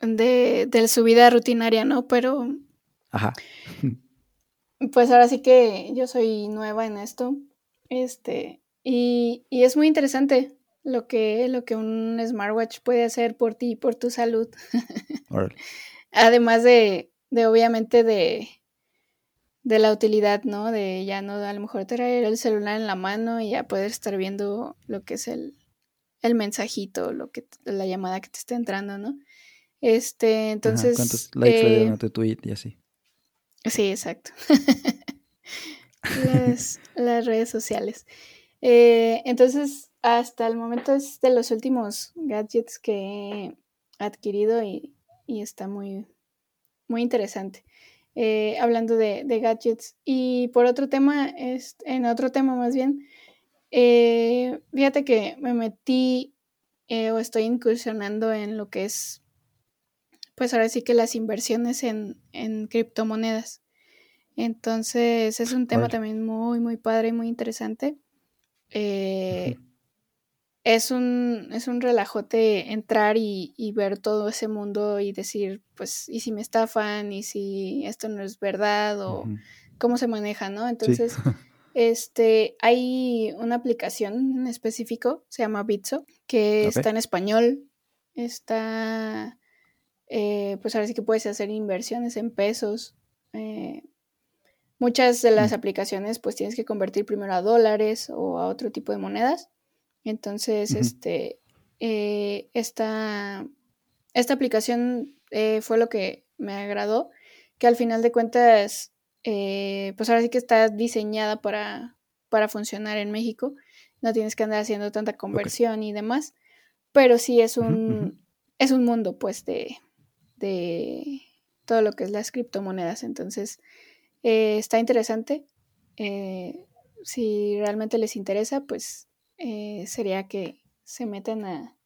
de, de su vida rutinaria, ¿no? Pero Ajá. pues ahora sí que yo soy nueva en esto. Este, y, y es muy interesante lo que, lo que un smartwatch puede hacer por ti y por tu salud. Además de, de obviamente de, de la utilidad, ¿no? De ya no a lo mejor traer el celular en la mano y ya poder estar viendo lo que es el, el mensajito, lo que la llamada que te está entrando, ¿no? Este, Ajá, entonces. ¿Cuántos likes le eh, dieron a tu tweet y así? Sí, exacto. las, las redes sociales. Eh, entonces, hasta el momento es de los últimos gadgets que he adquirido y, y está muy, muy interesante. Eh, hablando de, de gadgets. Y por otro tema, es, en otro tema más bien, eh, fíjate que me metí eh, o estoy incursionando en lo que es, pues ahora sí que las inversiones en, en criptomonedas. Entonces es un tema también muy, muy padre y muy interesante. Eh. Es, un, es un relajote entrar y, y ver todo ese mundo y decir, pues, ¿y si me estafan? ¿Y si esto no es verdad? ¿O cómo se maneja? ¿no? Sí. Entonces, este, hay una aplicación en específico, se llama Bitso, que está en español, está, eh, pues ahora sí que puedes hacer inversiones en pesos. eh, muchas de las Mm. aplicaciones pues tienes que convertir primero a dólares o a otro tipo de monedas. Entonces, este, eh, esta, esta aplicación eh, fue lo que me agradó, que al final de cuentas, eh, pues ahora sí que está diseñada para, para funcionar en México. No tienes que andar haciendo tanta conversión y demás, pero sí es un, es un mundo pues de, de todo lo que es las criptomonedas. Entonces, está interesante. Eh, si realmente les interesa, pues eh, sería que se metan a,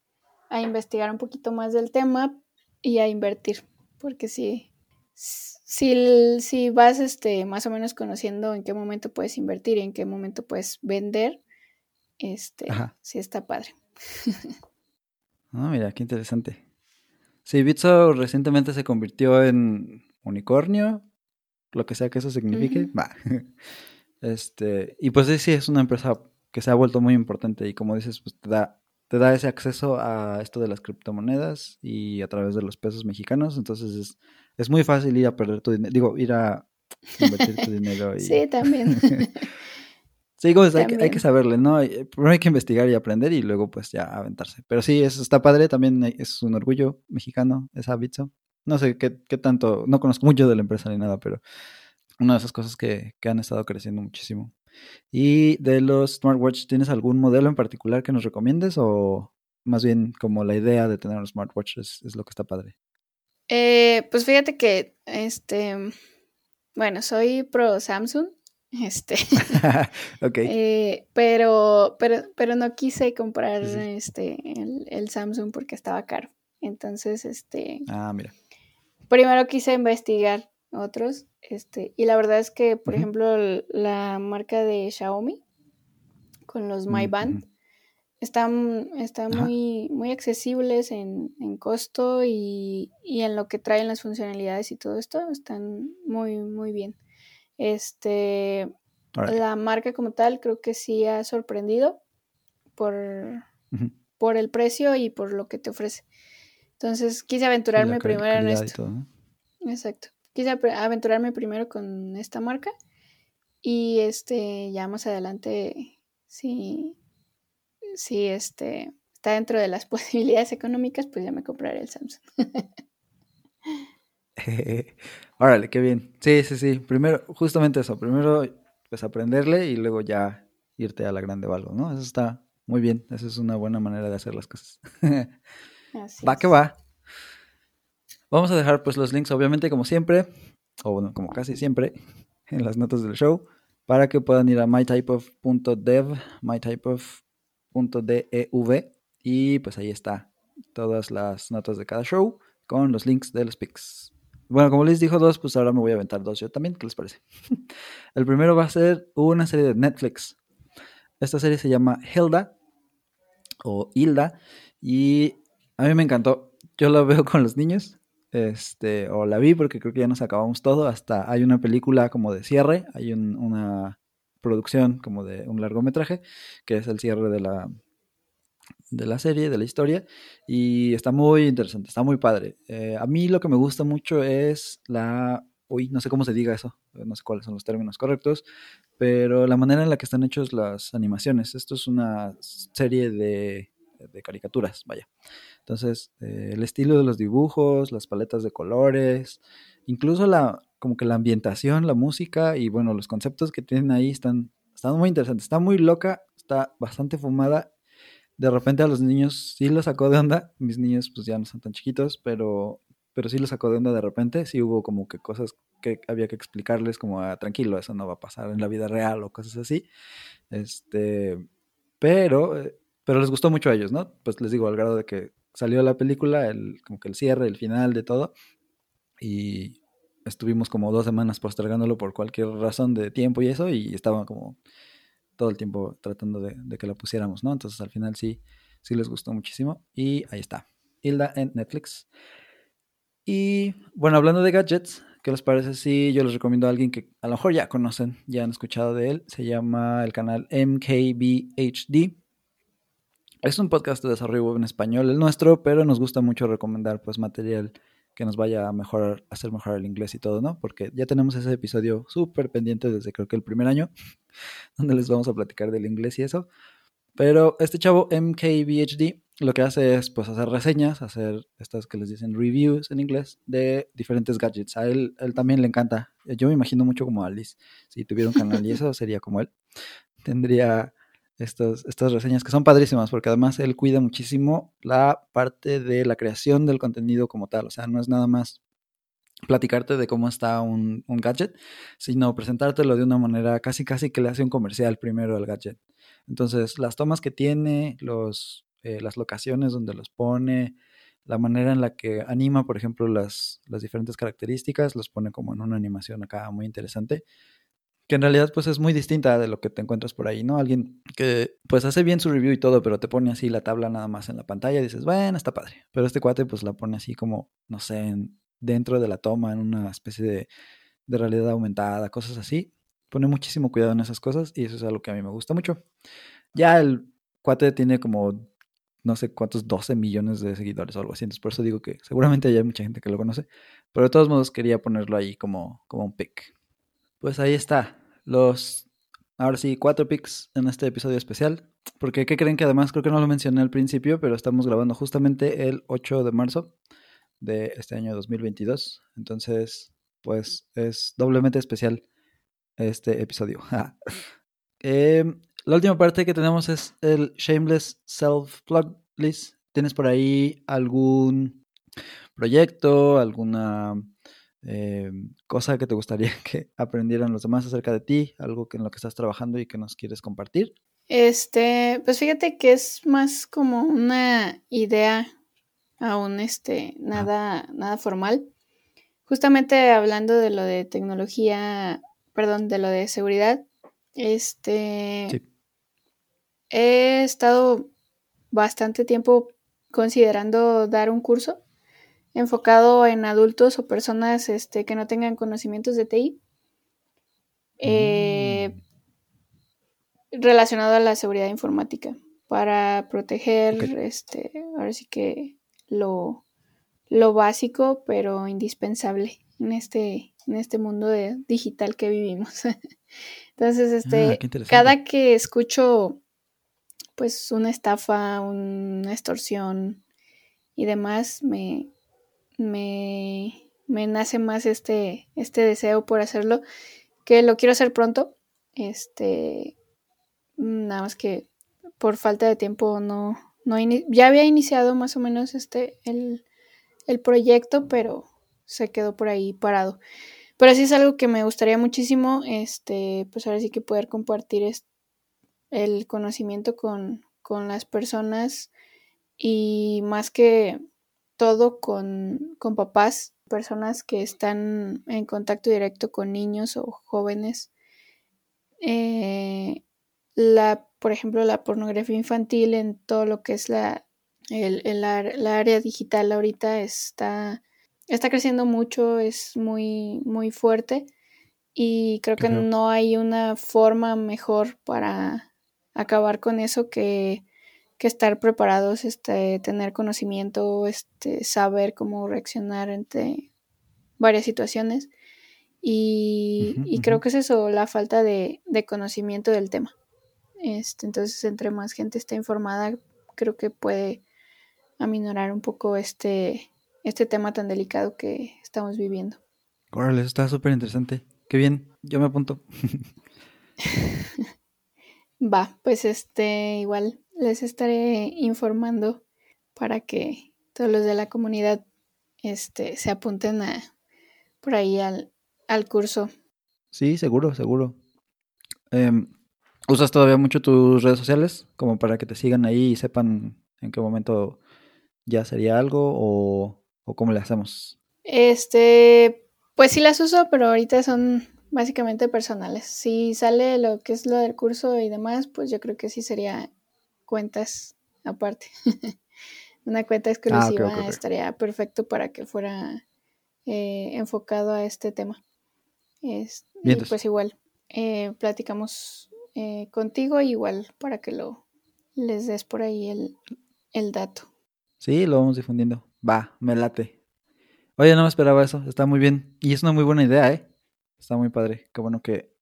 a investigar un poquito más del tema. y a invertir, porque sí, si, si vas este, más o menos conociendo en qué momento puedes invertir y en qué momento puedes vender, este, sí está padre. Ah, mira, qué interesante. Sí, Bitso recientemente se convirtió en unicornio, lo que sea que eso signifique. Este, y pues sí, es una empresa que se ha vuelto muy importante y como dices, pues te da, te da ese acceso a esto de las criptomonedas y a través de los pesos mexicanos. Entonces es, es muy fácil ir a perder tu dinero, digo, ir a invertir tu dinero. Y... Sí, también. sí, como hay, hay, que saberle, ¿no? Primero hay que investigar y aprender y luego pues ya aventarse. Pero sí, eso está padre, también es un orgullo mexicano, esa Bitso. No sé qué, qué tanto, no conozco mucho de la empresa ni nada, pero una de esas cosas que, que han estado creciendo muchísimo. Y de los smartwatch, ¿tienes algún modelo en particular que nos recomiendes o más bien como la idea de tener un smartwatch es, es lo que está padre? Eh, pues fíjate que, este, bueno, soy pro Samsung, este. Eh, pero, pero, pero no quise comprar este el, el, Samsung porque estaba caro. Entonces, este. Ah, mira. Primero quise investigar otros, este, y la verdad es que, por ejemplo, la marca de Xiaomi con los Mi Band están, están muy, muy accesibles en, en costo y, y, en lo que traen las funcionalidades y todo esto, están muy, muy bien. Este, la marca como tal creo que sí ha sorprendido por, por el precio y por lo que te ofrece. Entonces quise aventurarme primero en esto. Exacto. Quise aventurarme primero con esta marca y este ya más adelante sí si este, está dentro de las posibilidades económicas, pues ya me compraré el Samsung. Órale, qué bien. Sí, sí, sí. Primero, justamente eso. Primero, pues aprenderle y luego ya irte a la grande valgo, ¿no? Eso está muy bien. Esa es una buena manera de hacer las cosas. va que va. Vamos a dejar pues los links, obviamente, como siempre, o bueno, como casi siempre, en las notas del show, para que puedan ir a mytypeof.dev, mytypeof .dev y pues ahí está todas las notas de cada show con los links de los pics. Bueno, como les dijo dos, pues ahora me voy a aventar dos yo también, ¿qué les parece? El primero va a ser una serie de Netflix. Esta serie se llama Hilda o Hilda y a mí me encantó. Yo la veo con los niños, este, o la vi porque creo que ya nos acabamos todo. Hasta hay una película como de cierre, hay una producción como de un largometraje, que es el cierre de la, de la serie, de la historia, y está muy interesante, está muy padre. Eh, a mí lo que me gusta mucho es la... Uy, no sé cómo se diga eso, no sé cuáles son los términos correctos, pero la manera en la que están hechas las animaciones. Esto es una serie de, de caricaturas, vaya. Entonces, eh, el estilo de los dibujos, las paletas de colores, incluso la, como que la ambientación, la música y bueno, los conceptos que tienen ahí están, están muy interesantes. Está muy loca, está bastante fumada. De repente a los niños sí los sacó de onda. Mis niños pues ya no son tan chiquitos, pero, pero sí los sacó de onda de repente. Sí hubo como que cosas que había que explicarles como a, tranquilo, eso no va a pasar en la vida real o cosas así. Este, pero, eh, pero les gustó mucho a ellos, ¿no? Pues les digo, al grado de que salió la película, el, como que el cierre, el final de todo. Y estuvimos como dos semanas postergándolo por cualquier razón de tiempo y eso, y estaba como todo el tiempo tratando de, que lo pusiéramos, ¿no? Entonces al final sí, sí les gustó muchísimo. Y ahí está. Hilda en Netflix. Y bueno, hablando de gadgets, ¿qué les parece si yo les recomiendo a alguien que a lo mejor ya conocen, ya han escuchado de él? Se llama el canal MKBHD. Es un podcast de desarrollo web en español, el nuestro, pero nos gusta mucho recomendar pues material que nos vaya a mejorar, hacer mejorar el inglés y todo, ¿no? Porque ya tenemos ese episodio súper pendiente desde creo que el primer año, donde les vamos a platicar del inglés y eso. Pero este chavo, MKBHD, lo que hace es pues hacer reseñas, hacer estas que les dicen reviews en inglés de diferentes gadgets. A él, él también le encanta. Yo me imagino mucho como Alice. Si tuviera un canal y eso sería como él. Tendría estas, estas reseñas que son padrísimas porque además él cuida muchísimo la parte de la creación del contenido como tal. O sea, no es nada más platicarte de cómo está un, gadget, sino presentártelo de una manera casi casi que le hace un comercial primero al gadget. Entonces, las tomas que tiene, los, eh, las locaciones donde los pone, la manera en la que anima, por ejemplo, las, las diferentes características, los pone como en una animación acá muy interesante que en realidad pues es muy distinta de lo que te encuentras por ahí, ¿no? Alguien que pues hace bien su review y todo, pero te pone así la tabla nada más en la pantalla y dices, bueno, está padre. Pero este cuate pues la pone así como, no sé, dentro de la toma, en una especie de, de realidad aumentada, cosas así. Pone muchísimo cuidado en esas cosas y eso es algo que a mí me gusta mucho. Ya el cuate tiene como no sé cuántos 12 millones de seguidores o algo así. Entonces, por eso digo que seguramente hay mucha gente que lo conoce. Pero de todos modos quería ponerlo ahí como, como un pick. Pues ahí está. Los, ahora sí, cuatro picks en este episodio especial. Porque, ¿qué creen que además? Creo que no lo mencioné al principio, pero estamos grabando justamente el 8 de marzo de este año 2022. Entonces, pues es doblemente especial este episodio. Em, la última parte que tenemos es el Shameless Self-Plug List. ¿Tienes por ahí algún proyecto, alguna eh, cosa que te gustaría que aprendieran los demás acerca de ti, algo que en lo que estás trabajando y que nos quieres compartir. Este, pues fíjate que es más como una idea aún este nada nada formal. Justamente hablando de lo de tecnología, perdón, de lo de seguridad, este he estado bastante tiempo considerando dar un curso enfocado en adultos o personas este, que no tengan conocimientos de TI. Eh, mm. relacionado a la seguridad informática para proteger este ahora sí que lo, lo básico pero indispensable en este en este mundo digital que vivimos entonces este ah, cada que escucho pues una estafa una extorsión y demás me me, me nace más este, este deseo por hacerlo, que lo quiero hacer pronto. Este, nada más que por falta de tiempo no, no ya había iniciado más o menos este, el, el proyecto, pero se quedó por ahí parado. Pero sí es algo que me gustaría muchísimo, este, pues ahora sí que poder compartir el conocimiento con, con las personas y más que todo con, papás, personas que están en contacto directo con niños o jóvenes. Eh, la, por ejemplo, la pornografía infantil en todo lo que es la, el, área digital ahorita está, está creciendo mucho, es muy, muy fuerte y creo que no hay una forma mejor para acabar con eso que que estar preparados, este, tener conocimiento, este, saber cómo reaccionar ante varias situaciones. Y, creo que es eso, la falta de, conocimiento del tema. Este, entonces, entre más gente esté informada, creo que puede aminorar un poco este, este tema tan delicado que estamos viviendo. Órale, eso está súper interesante. Qué bien, yo me apunto. Va, pues este, igual les estaré informando para que todos los de la comunidad este, se apunten a, por ahí al, al curso. Sí, seguro, seguro. Em, ¿Usas todavía mucho tus redes sociales como para que te sigan ahí y sepan en qué momento ya sería algo o, o cómo le hacemos? Este, pues sí las uso, pero ahorita son básicamente personales. Si sale lo que es lo del curso y demás, pues yo creo que sí sería cuentas aparte. Una cuenta ah, exclusiva estaría perfecto para que fuera eh, enfocado a este tema. y pues igual, eh, platicamos eh, contigo igual para que lo les des por ahí el, el dato. Sí, lo vamos difundiendo. Va, me late. Oye, no me esperaba eso. Está muy bien. Y es una muy buena idea, ¿eh? Está muy padre. Qué bueno que,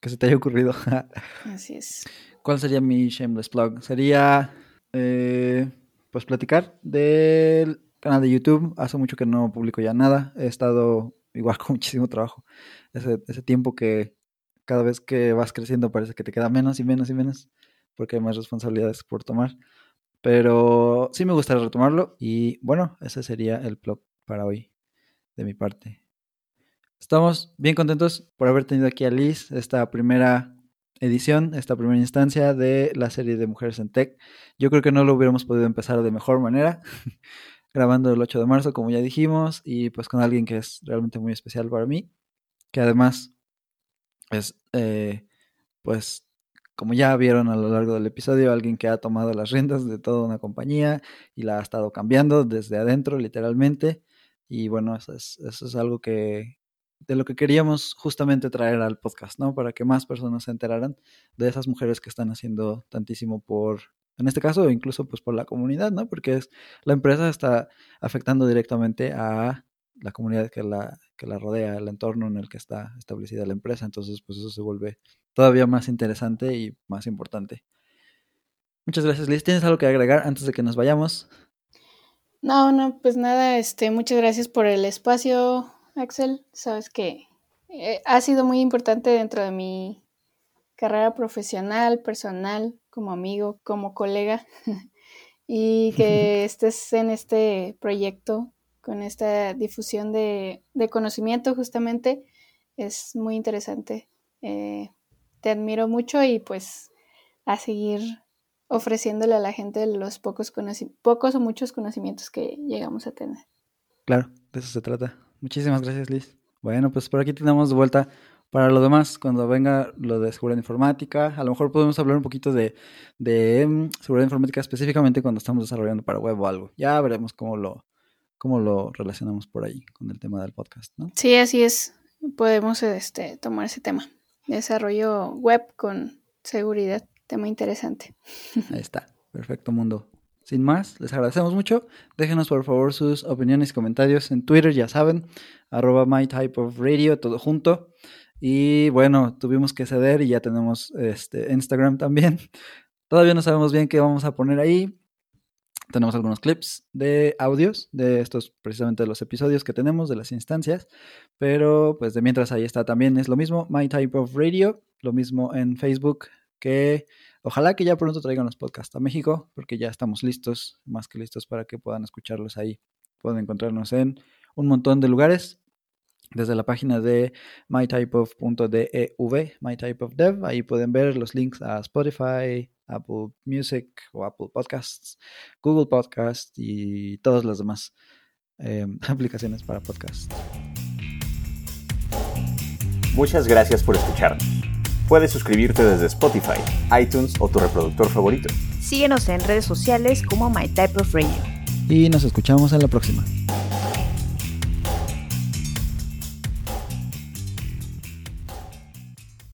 que se te haya ocurrido. Así es. ¿Cuál sería mi shameless plug? Sería, eh, pues, platicar del canal de YouTube. Hace mucho que no publico ya nada. He estado igual con muchísimo trabajo. Ese, ese tiempo que cada vez que vas creciendo parece que te queda menos y menos y menos porque hay más responsabilidades por tomar. Pero sí me gustaría retomarlo y bueno, ese sería el plug para hoy de mi parte. Estamos bien contentos por haber tenido aquí a Liz, esta primera edición, esta primera instancia de la serie de Mujeres en Tech. Yo creo que no lo hubiéramos podido empezar de mejor manera. grabando el 8 de marzo, como ya dijimos, y pues con alguien que es realmente muy especial para mí, que además es, eh, pues, como ya vieron a lo largo del episodio, alguien que ha tomado las riendas de toda una compañía y la ha estado cambiando desde adentro, literalmente. Y bueno, eso es, eso es algo que, de lo que queríamos justamente traer al podcast, ¿no? Para que más personas se enteraran de esas mujeres que están haciendo tantísimo por, en este caso, incluso pues por la comunidad, ¿no? Porque es, la empresa está afectando directamente a la comunidad que la, que la rodea, el entorno en el que está establecida la empresa. Entonces, pues eso se vuelve todavía más interesante y más importante. Muchas gracias, Liz. ¿Tienes algo que agregar antes de que nos vayamos? No, no, pues nada, este, muchas gracias por el espacio, Axel. Sabes que eh, ha sido muy importante dentro de mi carrera profesional, personal, como amigo, como colega, y que estés en este proyecto con esta difusión de, conocimiento justamente es muy interesante. Eh, te admiro mucho y pues a seguir ofreciéndole a la gente los pocos, pocos o muchos conocimientos que llegamos a tener. Claro, de eso se trata. Muchísimas gracias, Liz. Bueno, pues por aquí tenemos de vuelta para lo demás, cuando venga lo de seguridad informática, a lo mejor podemos hablar un poquito de, de mm, seguridad informática específicamente cuando estamos desarrollando para web o algo. Ya veremos cómo lo, cómo lo relacionamos por ahí con el tema del podcast, ¿no? Sí, así es. Podemos este, tomar ese tema. Desarrollo web con seguridad. Tema interesante. Ahí está. Perfecto mundo. Sin más, les agradecemos mucho. Déjenos por favor sus opiniones y comentarios en Twitter, ya saben, arroba my type of radio, todo junto. Y bueno, tuvimos que ceder y ya tenemos este Instagram también. Todavía no sabemos bien qué vamos a poner ahí, tenemos algunos clips de audios de estos precisamente de los episodios que tenemos de las instancias, pero pues de mientras ahí está también es lo mismo My Type of Radio, lo mismo en Facebook que ojalá que ya pronto traigan los podcasts a México porque ya estamos listos, más que listos para que puedan escucharlos ahí. Pueden encontrarnos en un montón de lugares, desde la página de mytypeof.dev, mytypeofdev, ahí pueden ver los links a Spotify, Apple Music o Apple Podcasts, Google Podcasts y todas las demás eh, aplicaciones para podcasts. Muchas gracias por escucharnos. Puedes suscribirte desde Spotify, iTunes o tu reproductor favorito. Síguenos en redes sociales como My Type of Radio. Y nos escuchamos en la próxima.